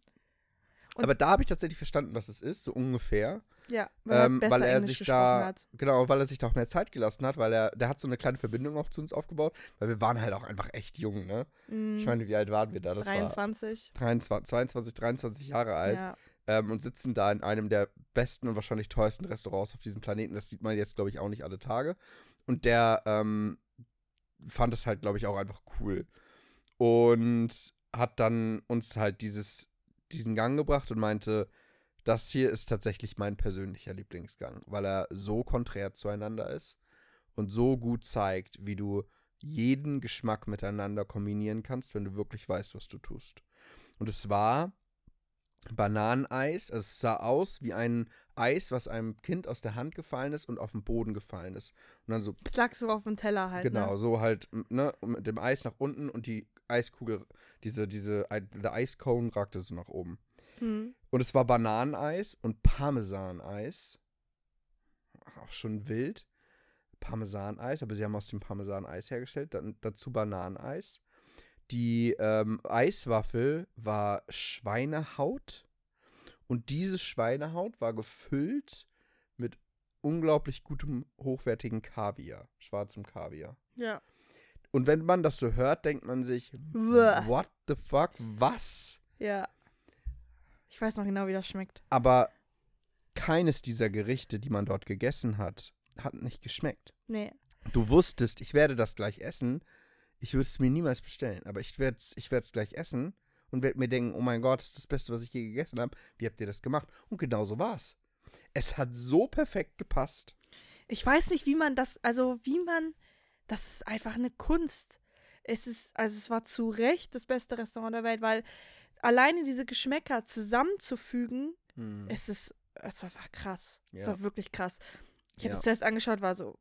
Und- Aber da habe ich tatsächlich verstanden, was es ist, so ungefähr. Ja, weil, er Ähm, weil er Englisch sich da, hat. genau, weil er sich da auch mehr Zeit gelassen hat, weil er, der hat so eine kleine Verbindung auch zu uns aufgebaut, weil wir waren halt auch einfach echt jung, ne? Mhm. Ich meine, wie alt waren wir da? Das 23. war 23, 22, 23 Jahre alt. Ja. ähm, und sitzen da in einem der besten und wahrscheinlich teuersten Restaurants auf diesem Planeten. Das sieht man jetzt, glaube ich, auch nicht alle Tage. Und der ähm, fand es halt, glaube ich, auch einfach cool. Und hat dann uns halt dieses, diesen Gang gebracht und meinte, das hier ist tatsächlich mein persönlicher Lieblingsgang, weil er so konträr zueinander ist und so gut zeigt, wie du jeden Geschmack miteinander kombinieren kannst, wenn du wirklich weißt, was du tust. Und es war Bananeneis. Also es sah aus wie ein Eis, was einem Kind aus der Hand gefallen ist und auf den Boden gefallen ist. Und dann so, Das lag so auf dem Teller halt. genau, Ne? so halt, ne, mit dem Eis nach unten und die Eiskugel, diese, diese, der Eiscone ragte so nach oben. Hm. Und es war Bananeneis und Parmesaneis. Auch schon wild. Parmesaneis, aber sie haben aus dem Parmesaneis hergestellt. Dann dazu Bananeneis. Die ähm, Eiswaffel war Schweinehaut. Und diese Schweinehaut war gefüllt mit unglaublich gutem, hochwertigen Kaviar. Schwarzem Kaviar. Ja. Und wenn man das so hört, denkt man sich, what the fuck, was? Ja. Ich weiß noch genau, wie das schmeckt. Aber keines dieser Gerichte, die man dort gegessen hat, hat nicht geschmeckt. Nee. Du wusstest, ich werde das gleich essen. Ich würde es mir niemals bestellen, aber ich werde es ich werd's gleich essen und werde mir denken, oh mein Gott, das ist das Beste, was ich je gegessen habe. Wie habt ihr das gemacht? Und genau so war's. Es hat so perfekt gepasst. Ich weiß nicht, wie man das, also wie man, das ist einfach eine Kunst. Es ist, also es war zu Recht das beste Restaurant der Welt, weil alleine diese Geschmäcker zusammenzufügen, Hm. es ist, es war einfach krass. Es Ja. war wirklich krass. Ich habe Ja. es zuerst angeschaut, war so,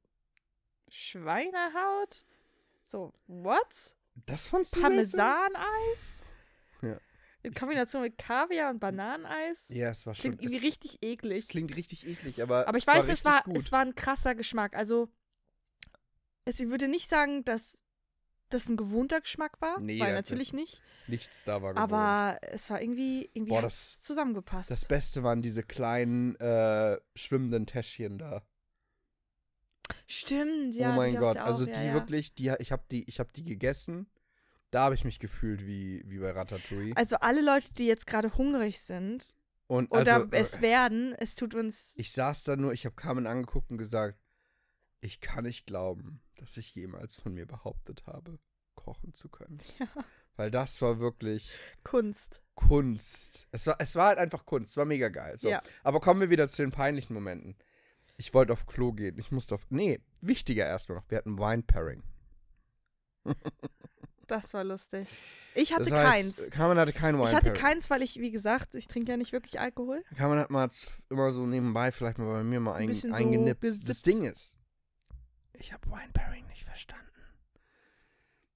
Schweinehaut? So, what? Das fandst du? Parmesaneis? Ja. In Kombination mit Kaviar und Bananeneis? Ja, es war schon. Klingt irgendwie es, richtig eklig. Es klingt richtig eklig, aber. Aber ich es weiß, war es war, gut. es war ein krasser Geschmack. Also, es, ich würde nicht sagen, dass das ein gewohnter Geschmack war, Nee, weil natürlich nicht. Nichts da war gewohnt. Aber es war irgendwie, irgendwie Boah, das- zusammengepasst. Das Beste waren diese kleinen äh, schwimmenden Täschchen da. Stimmt, ja. oh mein Gott, also auch, die ja, wirklich, die, ich habe die, ich habe die gegessen. Da habe ich mich gefühlt wie, wie bei Ratatouille. Also alle Leute, die jetzt gerade hungrig sind Und oder also, es äh, werden, es tut uns. ich saß da nur, ich habe Carmen angeguckt und gesagt, ich kann nicht glauben, dass ich jemals von mir behauptet habe, kochen zu können. Ja. Weil das war wirklich Kunst. Kunst. Es war, es war halt einfach Kunst, es war mega geil. So. Ja. Aber kommen wir wieder zu den peinlichen Momenten. Ich wollte auf Klo gehen. Ich musste auf. Nee, wichtiger erstmal noch. Wir hatten Wine Pairing. Das war lustig. Ich hatte das heißt, keins. Carmen hatte kein Wine Ich hatte keins, weil ich, wie gesagt, ich trinke ja nicht wirklich Alkohol. Carmen hat mal immer so nebenbei vielleicht mal bei mir mal Ein ein, bisschen so eingenippt. das. Ding ist, ich habe Wine Pairing nicht verstanden.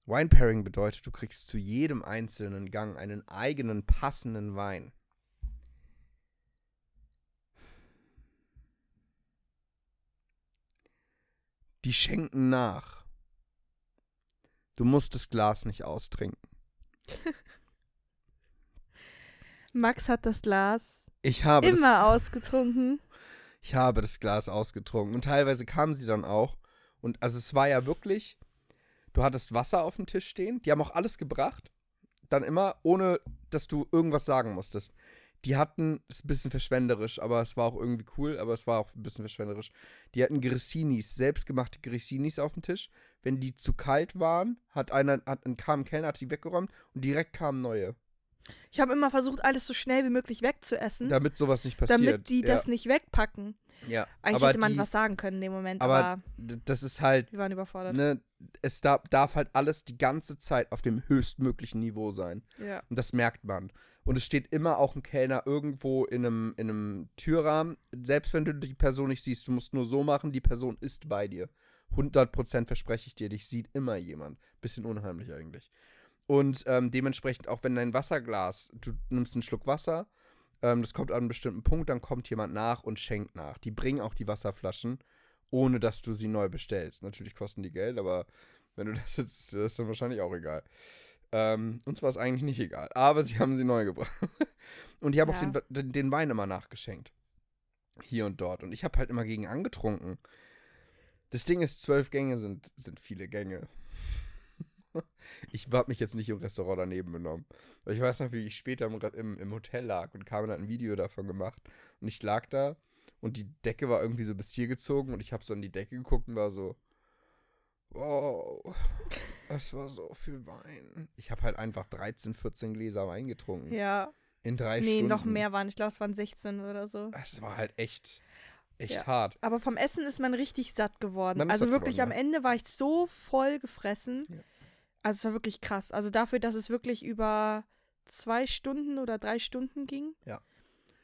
Wine Pairing bedeutet, du kriegst zu jedem einzelnen Gang einen eigenen passenden Wein. Die schenken nach. Du musst das Glas nicht austrinken. *laughs* Max hat das Glas Ich habe das, immer ausgetrunken. Ich habe das Glas ausgetrunken. Und teilweise kamen sie dann auch. Und also es war ja wirklich, du hattest Wasser auf dem Tisch stehen. Die haben auch alles gebracht. Dann immer, ohne dass du irgendwas sagen musstest. Die hatten, ist ein bisschen verschwenderisch, aber es war auch irgendwie cool, aber es war auch ein bisschen verschwenderisch. Die hatten Grissinis, selbstgemachte Grissinis auf dem Tisch. Wenn die zu kalt waren, hat einer, hat, kam ein Kellner, hat die weggeräumt und direkt kamen neue. Ich habe immer versucht, alles so schnell wie möglich wegzuessen, Damit sowas nicht passiert. Damit die ja, das nicht wegpacken. Ja, Eigentlich hätte man die, was sagen können in dem Moment, aber aber, das ist halt, wir waren überfordert. ne, es darf, darf halt alles die ganze Zeit auf dem höchstmöglichen Niveau sein. Ja. Und das merkt man. Und es steht immer auch ein Kellner irgendwo in einem, in einem Türrahmen. Selbst wenn du die Person nicht siehst, du musst nur so machen, die Person ist bei dir. 100% verspreche ich dir, dich sieht immer jemand. Bisschen unheimlich eigentlich. Und ähm, dementsprechend auch wenn dein Wasserglas, du nimmst einen Schluck Wasser, ähm, das kommt an einem bestimmten Punkt, dann kommt jemand nach und schenkt nach. Die bringen auch die Wasserflaschen, ohne dass du sie neu bestellst. Natürlich kosten die Geld, aber wenn du *laughs* das jetzt, ist das dann wahrscheinlich auch egal. Ähm, uns war es eigentlich nicht egal, aber sie haben sie neu gebracht. *laughs* und ich habe auch Ja. den, den, den Wein immer nachgeschenkt. Hier und dort. Und ich habe halt immer gegen angetrunken. Das Ding ist, zwölf Gänge sind, sind viele Gänge. Ich habe mich jetzt nicht im Restaurant daneben benommen. Weil ich weiß noch, wie ich später im, im, im Hotel lag und Carmen hat ein Video davon gemacht. Und ich lag da und die Decke war irgendwie so bis hier gezogen und ich habe so an die Decke geguckt und war so, wow, es war so viel Wein. Ich habe halt einfach 13, 14 Gläser Wein getrunken. ja. In drei Nee, Stunden. noch mehr waren. Ich glaube, es waren 16 oder so. Es war halt echt, echt Ja. hart. Aber vom Essen ist man richtig satt geworden. Man also wirklich geworden, am Ende war ich so voll gefressen. Ja. Also es war wirklich krass. Also dafür, dass es wirklich über zwei Stunden oder drei Stunden ging. Ja.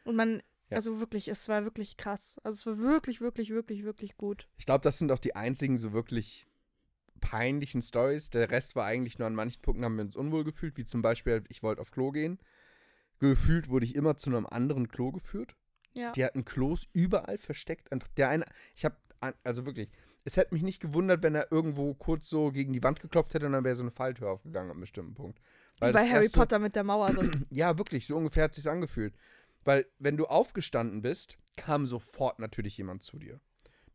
Und man, Ja. also wirklich, es war wirklich krass. Also es war wirklich, wirklich, wirklich, wirklich gut. Ich glaube, das sind auch die einzigen so wirklich peinlichen Stories. Der Rest war eigentlich nur an manchen Punkten haben wir uns unwohl gefühlt, wie zum Beispiel, ich wollte auf Klo gehen. Gefühlt wurde ich immer zu einem anderen Klo geführt. Ja. Die hatten Klos überall versteckt. Der eine, ich habe, also wirklich, es hätte mich nicht gewundert, wenn er irgendwo kurz so gegen die Wand geklopft hätte und dann wäre so eine Falltür aufgegangen an einem bestimmten Punkt. Wie bei Harry erste- Potter mit der Mauer. So. *clears throat* Ja, wirklich, so ungefähr hat sich's angefühlt. Weil, wenn du aufgestanden bist, kam sofort natürlich jemand zu dir.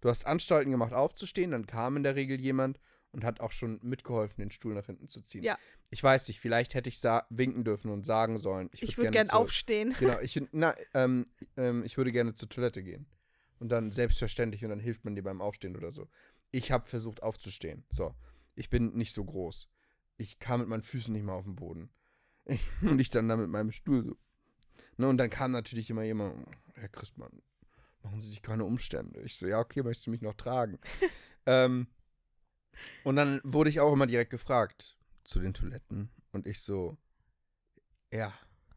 Du hast Anstalten gemacht, aufzustehen, dann kam in der Regel jemand und hat auch schon mitgeholfen, den Stuhl nach hinten zu ziehen. Ja. Ich weiß nicht, vielleicht hätte ich winken dürfen und sagen sollen. Ich würde würd gern zur- aufstehen. Genau, ich, na, ähm, ähm, ich würde gerne zur Toilette gehen. Und dann selbstverständlich und dann hilft man dir beim Aufstehen oder so. Ich habe versucht aufzustehen. So, ich bin nicht so groß. Ich kam mit meinen Füßen nicht mal auf den Boden. *laughs* und ich dann da mit meinem Stuhl so. Ne, und dann kam natürlich immer jemand, Herr Christmann, machen Sie sich keine Umstände. Ich so, ja, okay, möchtest du mich noch tragen? *laughs* ähm, und dann wurde ich auch immer direkt gefragt zu den Toiletten. Und ich so, ja.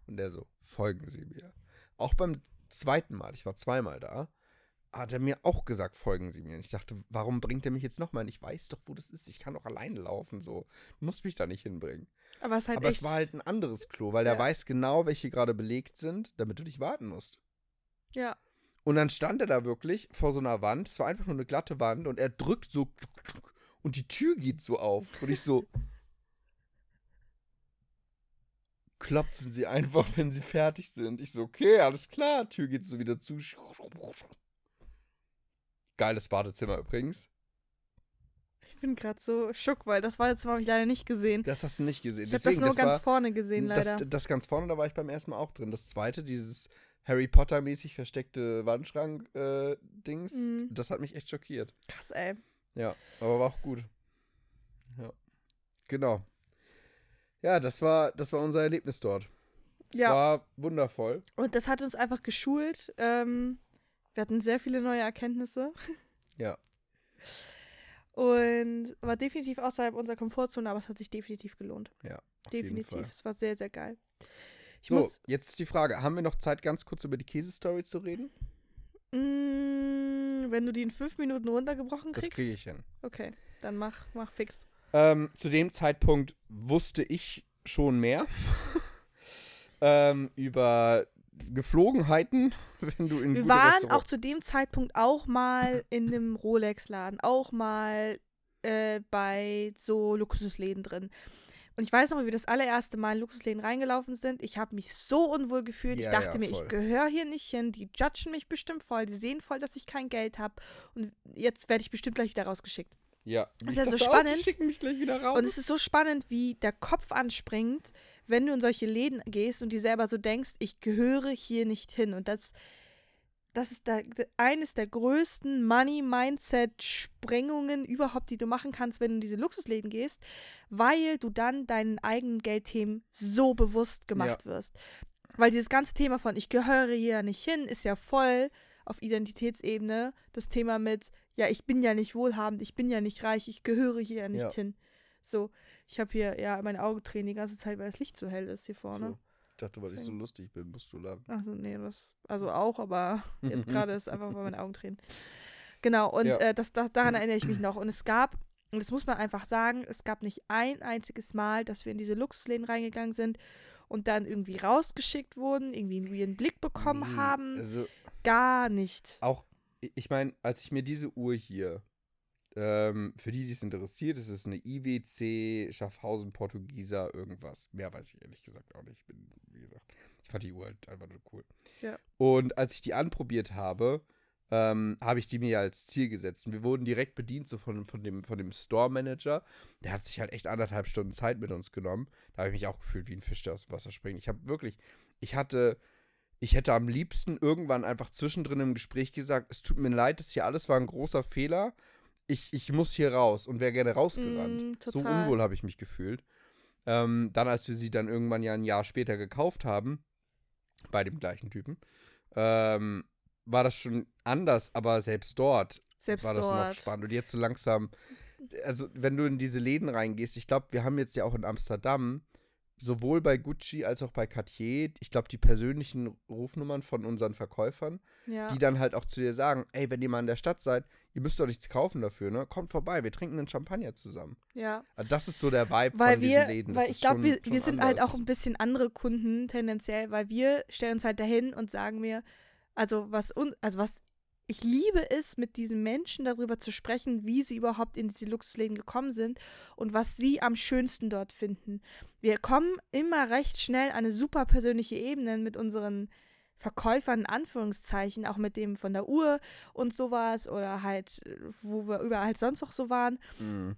Und der so, folgen Sie mir. Auch beim zweiten Mal, ich war zweimal da, hat er mir auch gesagt, folgen Sie mir. Und ich dachte, warum bringt er mich jetzt nochmal? Ich weiß doch, wo das ist. Ich kann doch alleine laufen, so. Du musst mich da nicht hinbringen. Aber es halt Aber es war halt ein anderes Klo, weil der Ja. weiß genau, welche gerade belegt sind, damit du dich warten musst. ja. Und dann stand er da wirklich vor so einer Wand. Es war einfach nur eine glatte Wand und er drückt so und die Tür geht so auf. Und ich so. Klopfen Sie einfach, *laughs* wenn Sie fertig sind. Ich so, okay, alles klar. Tür geht so wieder zu. Geiles Badezimmer übrigens. Ich bin gerade so schock, weil das war jetzt habe ich leider nicht gesehen. Das hast du nicht gesehen. Ich habe das nur das ganz war, vorne gesehen, leider. das, das ganz vorne, da war ich beim ersten Mal auch drin. Das zweite, dieses Harry Potter-mäßig versteckte Wandschrank-Dings, Mhm. das hat mich echt schockiert. Krass, ey. Ja, aber war auch gut. Ja. Genau. Ja, das war, das war unser Erlebnis dort. Es Ja. war wundervoll. Und das hat uns einfach geschult. Ähm, wir hatten sehr viele neue Erkenntnisse. *laughs* Ja. Und war definitiv außerhalb unserer Komfortzone, aber es hat sich definitiv gelohnt. Ja, definitiv. Es war sehr, sehr geil. Ich So, jetzt ist die Frage, haben wir noch Zeit, ganz kurz über die Käsestory zu reden? Mm, wenn du die in fünf Minuten runtergebrochen Das kriegst. kriege ich hin. Okay, dann mach, mach fix. Ähm, zu dem Zeitpunkt wusste ich schon mehr *laughs* ähm, über Geflogenheiten, *laughs* wenn du in Wir waren Restaurant- auch zu dem Zeitpunkt auch mal in einem Rolex-Laden, auch mal äh, bei so Luxusläden drin. Und ich weiß noch, wie wir das allererste Mal in Luxusläden reingelaufen sind. Ich habe mich so unwohl gefühlt. ich Ja, dachte ja, mir, ich gehöre hier nicht hin. Die judgen mich bestimmt voll. Die sehen voll, dass ich kein Geld habe. Und jetzt werde ich bestimmt gleich wieder rausgeschickt. Ja, ist Ich ja so dachte auch, spannend. Die schicken mich gleich wieder raus. Und es ist so spannend, wie der Kopf anspringt, wenn du in solche Läden gehst und dir selber so denkst, ich gehöre hier nicht hin. Und das, das ist der, eines der größten Money-Mindset-Sprengungen überhaupt, die du machen kannst, wenn du in diese Luxusläden gehst, weil du dann deinen eigenen Geldthemen so bewusst gemacht wirst. Weil dieses ganze Thema von ich gehöre hier nicht hin ist ja voll auf Identitätsebene das Thema mit, ja, ich bin ja nicht wohlhabend, ich bin ja nicht reich, ich gehöre hier ja nicht Ja. hin. So, ich habe hier ja meine Augen tränen die ganze Zeit, weil das Licht so hell ist hier vorne. So. Ich dachte, weil ich so lustig bin, musst du lachen. Also nee, das also auch, aber *laughs* jetzt gerade ist einfach, weil meine Augen tränen. Genau, und Ja. äh, das, das, daran erinnere ich mich noch. Und es gab, und das muss man einfach sagen, es gab nicht ein einziges Mal, dass wir in diese Luxusläden reingegangen sind und dann irgendwie rausgeschickt wurden, irgendwie einen weirden Blick bekommen Nee, haben. Also, Gar nicht. auch, ich meine, als ich mir diese Uhr hier, ähm, für die, die es interessiert, es ist eine IWC Schaffhausen Portugieser irgendwas. Mehr weiß ich ehrlich gesagt auch nicht. Ich bin, wie gesagt, ich fand die Uhr halt einfach nur cool. Ja. Und als ich die anprobiert habe, ähm, habe ich die mir ja als Ziel gesetzt. Und wir wurden direkt bedient, so von, von dem, von dem Store-Manager. Der hat sich halt echt anderthalb Stunden Zeit mit uns genommen. Da habe ich mich auch gefühlt wie ein Fisch, der aus dem Wasser springt. Ich habe wirklich, ich hatte, ich hätte am liebsten irgendwann einfach zwischendrin im Gespräch gesagt, es tut mir leid, das hier alles war ein großer Fehler. Ich, ich muss hier raus und wäre gerne rausgerannt. Mm, so unwohl habe ich mich gefühlt. Ähm, dann, als wir sie dann irgendwann ja ein Jahr später gekauft haben, bei dem gleichen Typen, ähm, war das schon anders, aber selbst dort Selbst war das noch dort. spannend. Und jetzt so langsam, also wenn du in diese Läden reingehst, ich glaube, wir haben jetzt ja auch in Amsterdam, sowohl bei Gucci als auch bei Cartier, ich glaube, die persönlichen Rufnummern von unseren Verkäufern, Ja. die dann halt auch zu dir sagen, ey, wenn ihr mal in der Stadt seid, ihr müsst doch nichts kaufen dafür, ne? Kommt vorbei, wir trinken einen Champagner zusammen. ja. Also das ist so der Vibe Weil von wir, diesen Läden. Das weil ich glaube, wir, wir sind halt anders. auch ein bisschen andere Kunden tendenziell, weil wir stellen uns halt dahin und sagen mir, also was un, also was ich liebe es, mit diesen Menschen darüber zu sprechen, wie sie überhaupt in diese Luxusläden gekommen sind und was sie am schönsten dort finden. Wir kommen immer recht schnell an eine super persönliche Ebene mit unseren Verkäufern, in Anführungszeichen, auch mit dem von der Uhr und sowas oder halt, wo wir überall sonst noch so waren. Mhm.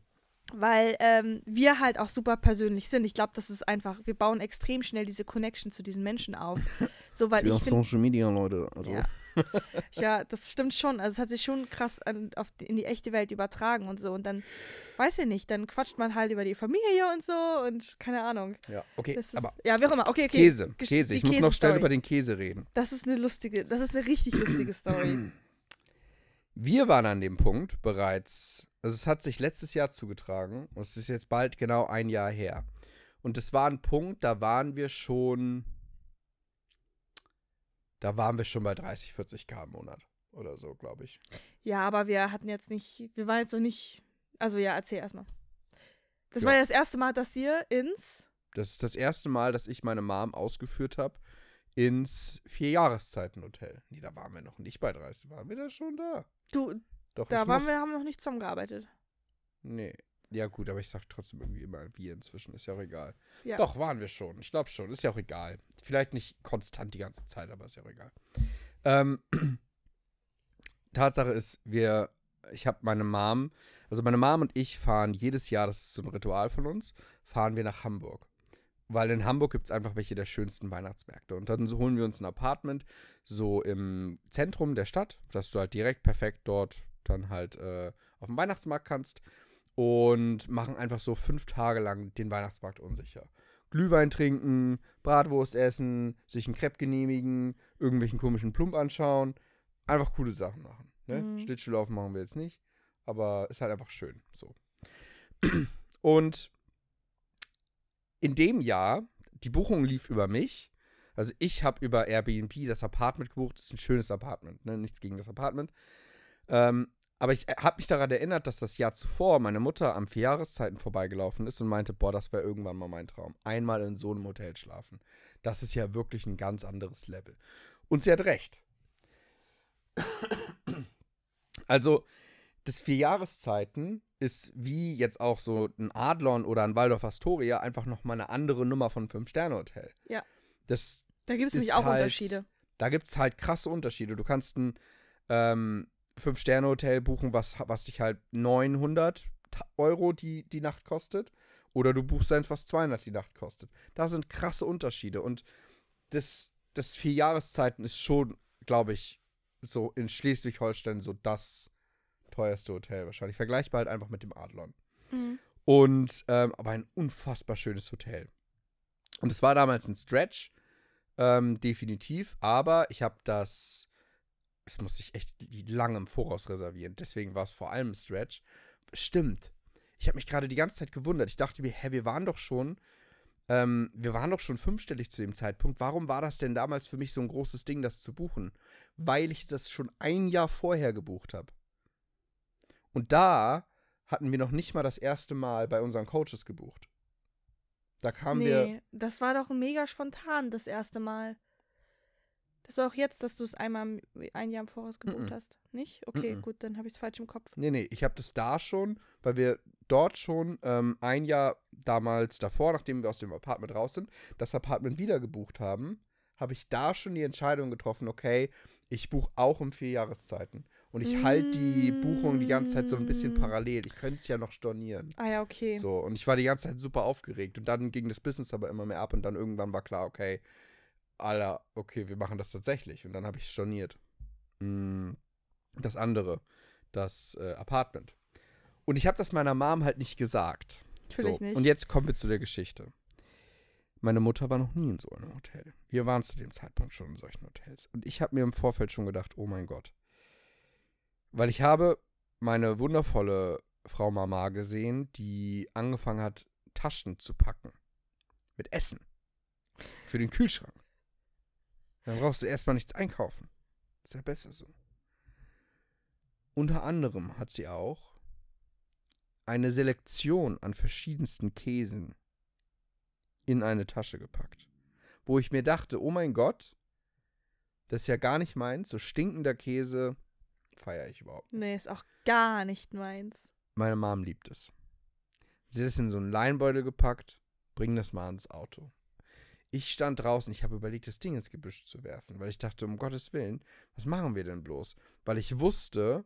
weil ähm, wir halt auch super persönlich sind. Ich glaube, das ist einfach, wir bauen extrem schnell diese Connection zu diesen Menschen auf. *laughs* So, weil ich auf Social Media, Leute. Also, Ja. *laughs* ja, das stimmt schon. Also es hat sich schon krass an, auf, in die echte Welt übertragen und so. Und dann, weiß ich nicht, dann quatscht man halt über die Familie und so und keine Ahnung. ja. Okay, ist, aber ja, wie auch immer. Okay, okay. Käse, Gesch- Käse. Ich muss noch schnell über den Käse reden. Das ist eine lustige, das ist eine richtig lustige Story. *clears throat* Wir waren an dem Punkt bereits, also es hat sich letztes Jahr zugetragen und es ist jetzt bald genau ein Jahr her. Und es war ein Punkt, da waren wir schon, da waren wir schon bei 30, 40 K im Monat oder so, glaube ich. Ja, aber wir hatten jetzt nicht, wir waren jetzt noch nicht, also ja, erzähl erstmal. Das Ja. war ja das erste Mal, dass ihr ins, Das ist das erste Mal, dass ich meine Mom ausgeführt habe ins Vierjahreszeitenhotel. Nee, da waren wir noch nicht bei 30, waren wir da schon da? du, Doch, da waren muss, wir, haben noch nicht zusammengearbeitet. Nee. Ja, gut, aber ich sag trotzdem irgendwie immer wir inzwischen, ist ja auch egal. Ja. Doch, waren wir schon. Ich glaube schon, ist ja auch egal. Vielleicht nicht konstant die ganze Zeit, aber ist ja auch egal. Ähm, *clears throat* Tatsache ist, wir, ich habe meine Mom, also meine Mom und ich fahren jedes Jahr, das ist so ein Ritual von uns, fahren wir nach Hamburg. Weil in Hamburg gibt es einfach welche der schönsten Weihnachtsmärkte. Und dann so holen wir uns ein Apartment, so im Zentrum der Stadt, dass du halt direkt perfekt dort dann halt äh, auf den Weihnachtsmarkt kannst. Und machen einfach so fünf Tage lang den Weihnachtsmarkt unsicher. Glühwein trinken, Bratwurst essen, sich einen Crepe genehmigen, irgendwelchen komischen Plump anschauen. Einfach coole Sachen machen. Ne? Mhm. Schlittschuhlaufen machen wir jetzt nicht, aber ist halt einfach schön. So. *clears throat* Und in dem Jahr, die Buchung lief über mich. Also ich habe über Airbnb das Apartment gebucht. Das ist ein schönes Apartment, ne? nichts gegen das Apartment. Ähm, aber ich habe mich daran erinnert, dass das Jahr zuvor meine Mutter am Vierjahreszeiten vorbeigelaufen ist und meinte, boah, das wäre irgendwann mal mein Traum. Einmal in so einem Hotel schlafen. Das ist ja wirklich ein ganz anderes Level. Und sie hat recht. Also, das Vierjahreszeiten ist wie jetzt auch so ein Adlon oder ein Waldorf Astoria einfach nochmal eine andere Nummer von Fünf-Sterne-Hotel. Ja. Das Da gibt es nämlich auch halt- Unterschiede. da gibt es halt krasse Unterschiede. Du kannst ein ähm, Fünf-Sterne-Hotel buchen, was, was dich halt 900 Ta- Euro die, die Nacht kostet. Oder du buchst eins, was 200 die Nacht kostet. Da sind krasse Unterschiede. Und das, das Vier-Jahreszeiten ist schon, glaube ich, so in Schleswig-Holstein so das teuerste Hotel wahrscheinlich. Vergleichbar halt einfach mit dem Adlon. Mhm. Und, ähm, aber ein unfassbar schönes Hotel. Und es war damals ein Stretch, ähm, definitiv, aber ich habe das, das musste ich echt lange im Voraus reservieren. Deswegen war es vor allem Stretch. Stimmt. Ich habe mich gerade die ganze Zeit gewundert. Ich dachte mir, hä, wir waren doch schon, ähm, wir waren doch schon fünfstellig zu dem Zeitpunkt. Warum war das denn damals für mich so ein großes Ding, das zu buchen? Weil ich das schon ein Jahr vorher gebucht habe. Und da hatten wir noch nicht mal das erste Mal bei unseren Coaches gebucht. Da kamen wir. Nee, das war doch mega spontan das erste Mal. Das auch jetzt, dass du es einmal ein Jahr im Voraus gebucht Mhm. hast. Nicht? Okay, Mhm. gut, dann habe ich es falsch im Kopf. Nee, nee, ich habe das da schon, weil wir dort schon ähm, ein Jahr damals davor, nachdem wir aus dem Apartment raus sind, das Apartment wieder gebucht haben, habe ich da schon die Entscheidung getroffen, okay, ich buche auch um vier Jahreszeiten. Und ich halte die Buchung die ganze Zeit so ein bisschen Mm. parallel. Ich könnte es ja noch stornieren. Ah ja, okay. So, und ich war die ganze Zeit super aufgeregt. Und dann ging das Business aber immer mehr ab und dann irgendwann war klar, okay, Alter, okay, wir machen das tatsächlich. Und dann habe ich storniert. Mm, Das andere, das äh, Apartment. Und ich habe das meiner Mom halt nicht gesagt. Natürlich so, nicht. Und jetzt kommen wir zu der Geschichte. Meine Mutter war noch nie in so einem Hotel. Wir waren zu dem Zeitpunkt schon in solchen Hotels. Und ich habe mir im Vorfeld schon gedacht, oh mein Gott. Weil ich habe meine wundervolle Frau Mama gesehen, die angefangen hat, Taschen zu packen. Mit Essen. Für den Kühlschrank. Dann brauchst du erstmal nichts einkaufen. Ist ja besser so. Unter anderem hat sie auch eine Selektion an verschiedensten Käsen in eine Tasche gepackt. Wo ich mir dachte, oh mein Gott, das ist ja gar nicht meins. So stinkender Käse feiere ich überhaupt. Nee, ist auch gar nicht meins. Meine Mom liebt es. Sie hat es in so einen Leinbeutel gepackt, bring das mal ans Auto. Ich stand draußen, ich habe überlegt, das Ding ins Gebüsch zu werfen, weil ich dachte, um Gottes Willen, was machen wir denn bloß? Weil ich wusste,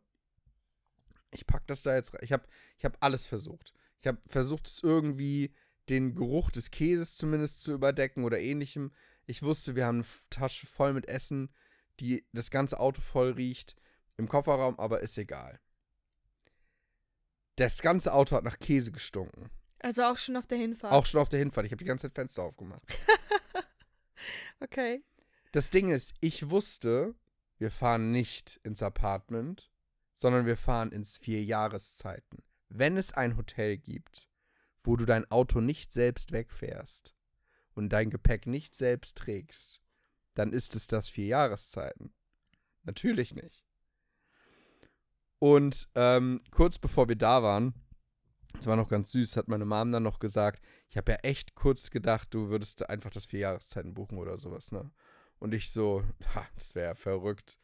ich pack das da jetzt rein. Ich habe ich hab alles versucht. Ich habe versucht, es irgendwie den Geruch des Käses zumindest zu überdecken oder ähnlichem. Ich wusste, wir haben eine Tasche voll mit Essen, die das ganze Auto voll riecht im Kofferraum, aber ist egal. Das ganze Auto hat nach Käse gestunken. Also auch schon auf der Hinfahrt. Auch schon auf der Hinfahrt. Ich habe die ganze Zeit Fenster aufgemacht. *laughs* *laughs* okay. Das Ding ist, ich wusste, wir fahren nicht ins Apartment, sondern wir fahren ins vier Jahreszeiten. Wenn es ein Hotel gibt, wo du dein Auto nicht selbst wegfährst und dein Gepäck nicht selbst trägst, dann ist es das vier Jahreszeiten. Natürlich nicht. Und ähm, kurz bevor wir da waren, das war noch ganz süß, hat meine Mom dann noch gesagt, ich habe ja echt kurz gedacht, du würdest einfach das vier Jahreszeiten buchen oder sowas, ne? Und ich so, ha, das wäre ja verrückt.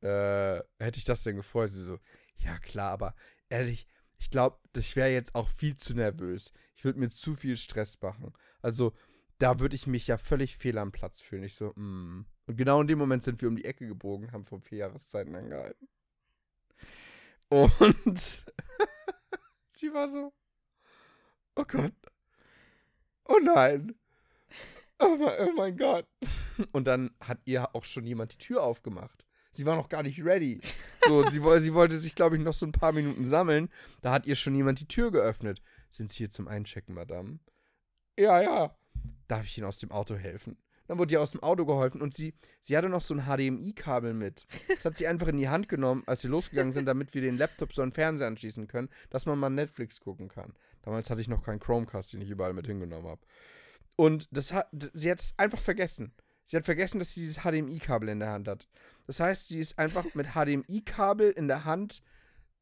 Äh, hätte ich das denn gefreut? Sie so, ja klar, aber ehrlich, ich glaube, ich wäre jetzt auch viel zu nervös. Ich würde mir zu viel Stress machen. Also, da würde ich mich ja völlig fehl am Platz fühlen. Ich so, mm. Und genau in dem Moment sind wir um die Ecke gebogen, haben vor vier Jahreszeiten angehalten. Und *laughs* sie war so, oh Gott, oh nein, oh mein, oh mein Gott. Und dann hat ihr auch schon jemand die Tür aufgemacht. Sie war noch gar nicht ready. So, sie, sie wollte sich, glaube ich, noch so ein paar Minuten sammeln. Da hat ihr schon jemand die Tür geöffnet. Sind Sie hier zum Einchecken, Madame? Ja, ja. Darf ich Ihnen aus dem Auto helfen? Dann wurde ihr aus dem Auto geholfen und sie, sie hatte noch so ein HDMI-Kabel mit. Das hat sie einfach in die Hand genommen, als wir losgegangen sind, damit wir den Laptop so den Fernseher anschließen können, dass man mal Netflix gucken kann. Damals hatte ich noch keinen Chromecast, den ich überall mit hingenommen habe. Und das hat, sie hat es einfach vergessen. Sie hat vergessen, dass sie dieses HDMI-Kabel in der Hand hat. Das heißt, sie ist einfach mit HDMI-Kabel in der Hand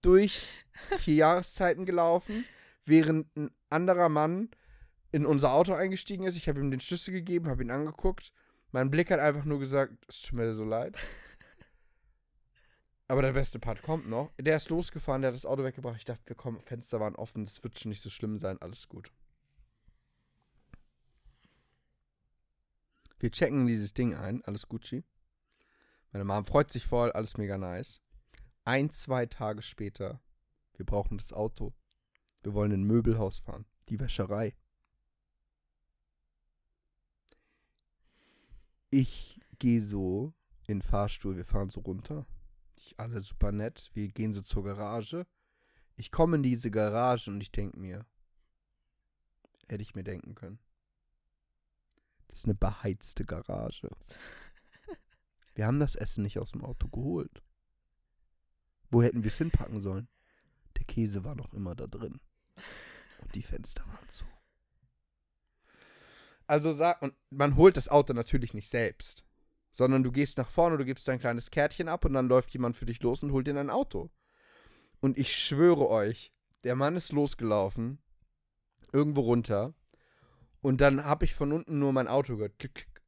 durchs vier Jahreszeiten gelaufen, während ein anderer Mann in unser Auto eingestiegen ist. Ich habe ihm den Schlüssel gegeben, habe ihn angeguckt. Mein Blick hat einfach nur gesagt, es tut mir so leid. Aber der beste Part kommt noch. Der ist losgefahren, der hat das Auto weggebracht. Ich dachte, wir kommen, Fenster waren offen, das wird schon nicht so schlimm sein, alles gut. Wir checken dieses Ding ein, alles Gucci. Meine Mom freut sich voll, alles mega nice. Ein, zwei Tage später, wir brauchen das Auto. Wir wollen in ein Möbelhaus fahren. Die Wäscherei. Ich gehe so in den Fahrstuhl, wir fahren so runter. Ich, alle super nett. Wir gehen so zur Garage. Ich komme in diese Garage und ich denke mir, hätte ich mir denken können. Das ist eine beheizte Garage. *laughs* Wir haben das Essen nicht aus dem Auto geholt. Wo hätten wir es hinpacken sollen? Der Käse war noch immer da drin. Und die Fenster waren zu. Also sag, und man holt das Auto natürlich nicht selbst. Sondern du gehst nach vorne, du gibst dein kleines Kärtchen ab und dann läuft jemand für dich los und holt dir ein Auto. Und ich schwöre euch, der Mann ist losgelaufen, irgendwo runter, und dann habe ich von unten nur mein Auto gehört. Klick, klick.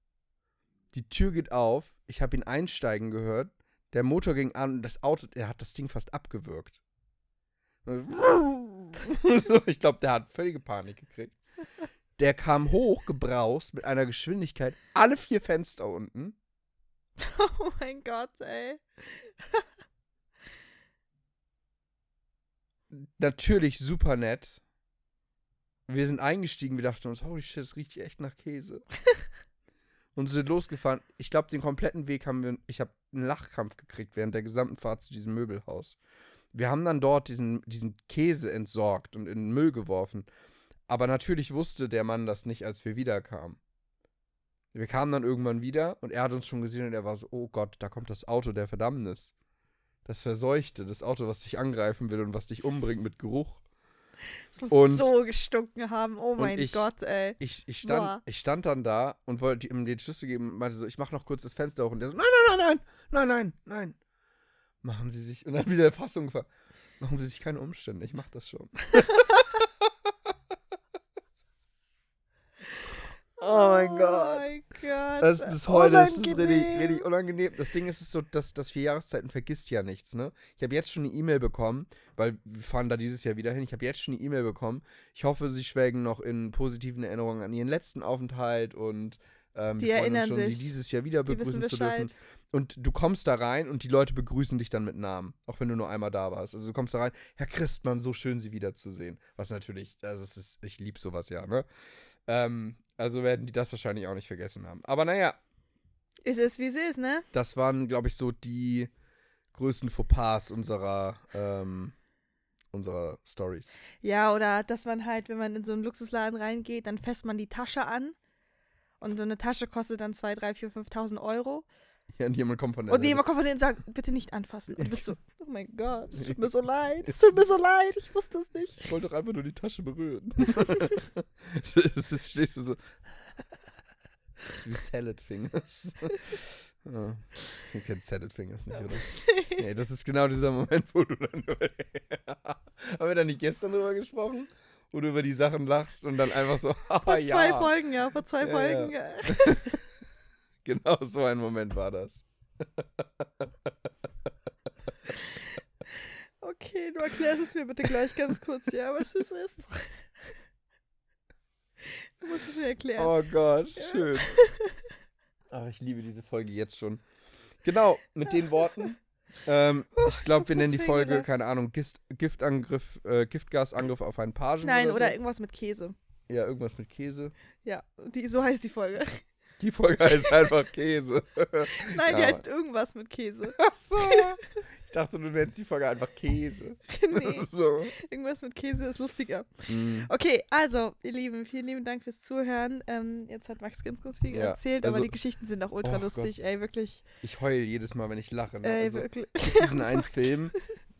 Die Tür geht auf, ich habe ihn einsteigen gehört, der Motor ging an und das Auto, er hat das Ding fast abgewürgt. *laughs* ich glaube, der hat völlige Panik gekriegt. Der kam hoch, gebraust, mit einer Geschwindigkeit, alle vier Fenster unten. *laughs* Oh mein Gott, ey. Natürlich super nett. Wir sind eingestiegen, wir dachten uns, holy shit, das riecht echt nach Käse. *laughs* und sind losgefahren. Ich glaube, den kompletten Weg haben wir, ich habe einen Lachkampf gekriegt während der gesamten Fahrt zu diesem Möbelhaus. Wir haben dann dort diesen, diesen Käse entsorgt und in den Müll geworfen. Aber natürlich wusste der Mann das nicht, als wir wiederkamen. Wir kamen dann irgendwann wieder und er hat uns schon gesehen und er war so, oh Gott, da kommt das Auto der Verdammnis. Das Verseuchte, das Auto, was dich angreifen will und was dich umbringt mit Geruch. Das muss und, so gestunken haben, oh mein ich, Gott, ey. Ich, ich, stand, ich stand dann da und wollte ihm den Schlüssel geben und meinte so, ich mach noch kurz das Fenster hoch und der so, nein, nein, nein, nein, nein, nein, nein. Machen Sie sich, und dann wieder Fassung, machen Sie sich keine Umstände, ich mach das schon. *laughs* Oh mein oh Gott. mein Gott. Das ist bis heute ist es richtig, richtig unangenehm. Das Ding ist, ist so, dass das vier Jahreszeiten vergisst ja nichts, ne? Ich habe jetzt schon eine E-Mail bekommen, weil wir fahren da dieses Jahr wieder hin. Ich habe jetzt schon eine E-Mail bekommen. Ich hoffe, sie schwelgen noch in positiven Erinnerungen an ihren letzten Aufenthalt und Ähm, Die wir freuen uns schon, sich. sie dieses Jahr wieder begrüßen zu dürfen. Und du kommst da rein und die Leute begrüßen dich dann mit Namen, auch wenn du nur einmal da warst. Also du kommst da rein, Herr Christmann, so schön, Sie wiederzusehen. Was natürlich, also ist, ich liebe sowas ja, ne? Ähm, also werden die das wahrscheinlich auch nicht vergessen haben. Aber naja, Es ist, wie es ist, ne? das waren, glaube ich, so die größten Fauxpas unserer, ähm, unserer Stories. Ja, oder dass man halt, wenn man in so einen Luxusladen reingeht, dann fässt man die Tasche an. Und so eine Tasche kostet dann 2, 3, 4, 5.000 Euro. Ja, und jemand kommt von der Und Seite. jemand kommt von denen und sagt, bitte nicht anfassen. Und du bist so, *laughs* oh mein Gott, es tut mir *laughs* so leid, es tut mir so leid, ich wusste es nicht. Ich wollte doch einfach nur die Tasche berühren. *laughs* Es ist, stehst du so. Wie Salad Fingers. Ja. Ihr kennt Salad Fingers nicht, oder? Nee, das ist genau dieser Moment, wo du dann. Haben wir da nicht gestern drüber gesprochen? Wo du über die Sachen lachst und dann einfach so, ah Vor ja. zwei Folgen, ja, vor zwei Ja, Folgen. ja. Genau *laughs* so ein Moment war das. Okay, du erklärst es mir bitte gleich ganz kurz, ja, was es ist. Du musst es mir erklären. Oh Gott, schön. *laughs* Ach, ich liebe diese Folge jetzt schon. Genau, mit den Worten. Ähm, ich glaube, wir nennen die Folge, Tränen keine Ahnung, Gift, Giftangriff, äh, Giftgasangriff auf einen Pagen Nein, oder, oder so. irgendwas mit Käse. Ja, irgendwas mit Käse. Ja, die, so heißt die Folge. Die Folge heißt einfach Käse. *laughs* Nein, die Ja. heißt irgendwas mit Käse. *laughs* Ach so. Ich dachte, du nennst die Folge einfach Käse. *laughs* nee, so. irgendwas mit Käse ist lustiger. Mm. Okay, also, ihr Lieben, vielen lieben Dank fürs Zuhören. Ähm, jetzt hat Max ganz, ganz viel Ja, erzählt, also- aber die Geschichten sind auch ultra Oh lustig. Gott. Ey, wirklich. Ich heul jedes Mal, wenn ich lache. Ne? Ey, also, wirklich. diesen einen Film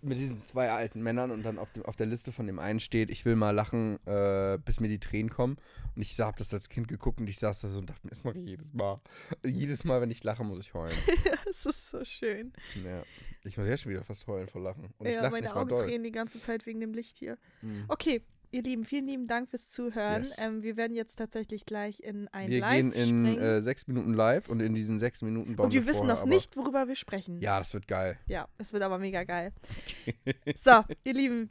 mit diesen zwei alten Männern und dann auf, dem, auf der Liste von dem einen steht, ich will mal lachen, äh, bis mir die Tränen kommen. Und ich habe das als Kind geguckt und ich saß da so und dachte mir, das mache ich jedes Mal. Jedes Mal, wenn ich lache, muss ich heulen. *laughs* Es ist so schön. ja. Ich muss ja schon wieder fast heulen vor Lachen. Und ich ja, lache meine Augen drehen die ganze Zeit wegen dem Licht hier. Mhm. Okay, ihr Lieben, vielen lieben Dank fürs Zuhören. Yes. Ähm, wir werden jetzt tatsächlich gleich in ein Wir Live gehen in springen. äh, sechs Minuten live und in diesen sechs Minuten bauen und wir wissen vorher noch nicht, worüber wir sprechen. Ja, das wird geil. Ja, es wird aber mega geil. *laughs* So, ihr Lieben,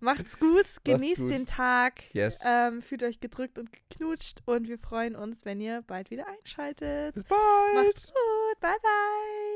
macht's gut, genießt gut. den Tag, Yes. ähm, fühlt euch gedrückt und geknutscht und wir freuen uns, wenn ihr bald wieder einschaltet. Bis bald. Macht's gut, bye bye.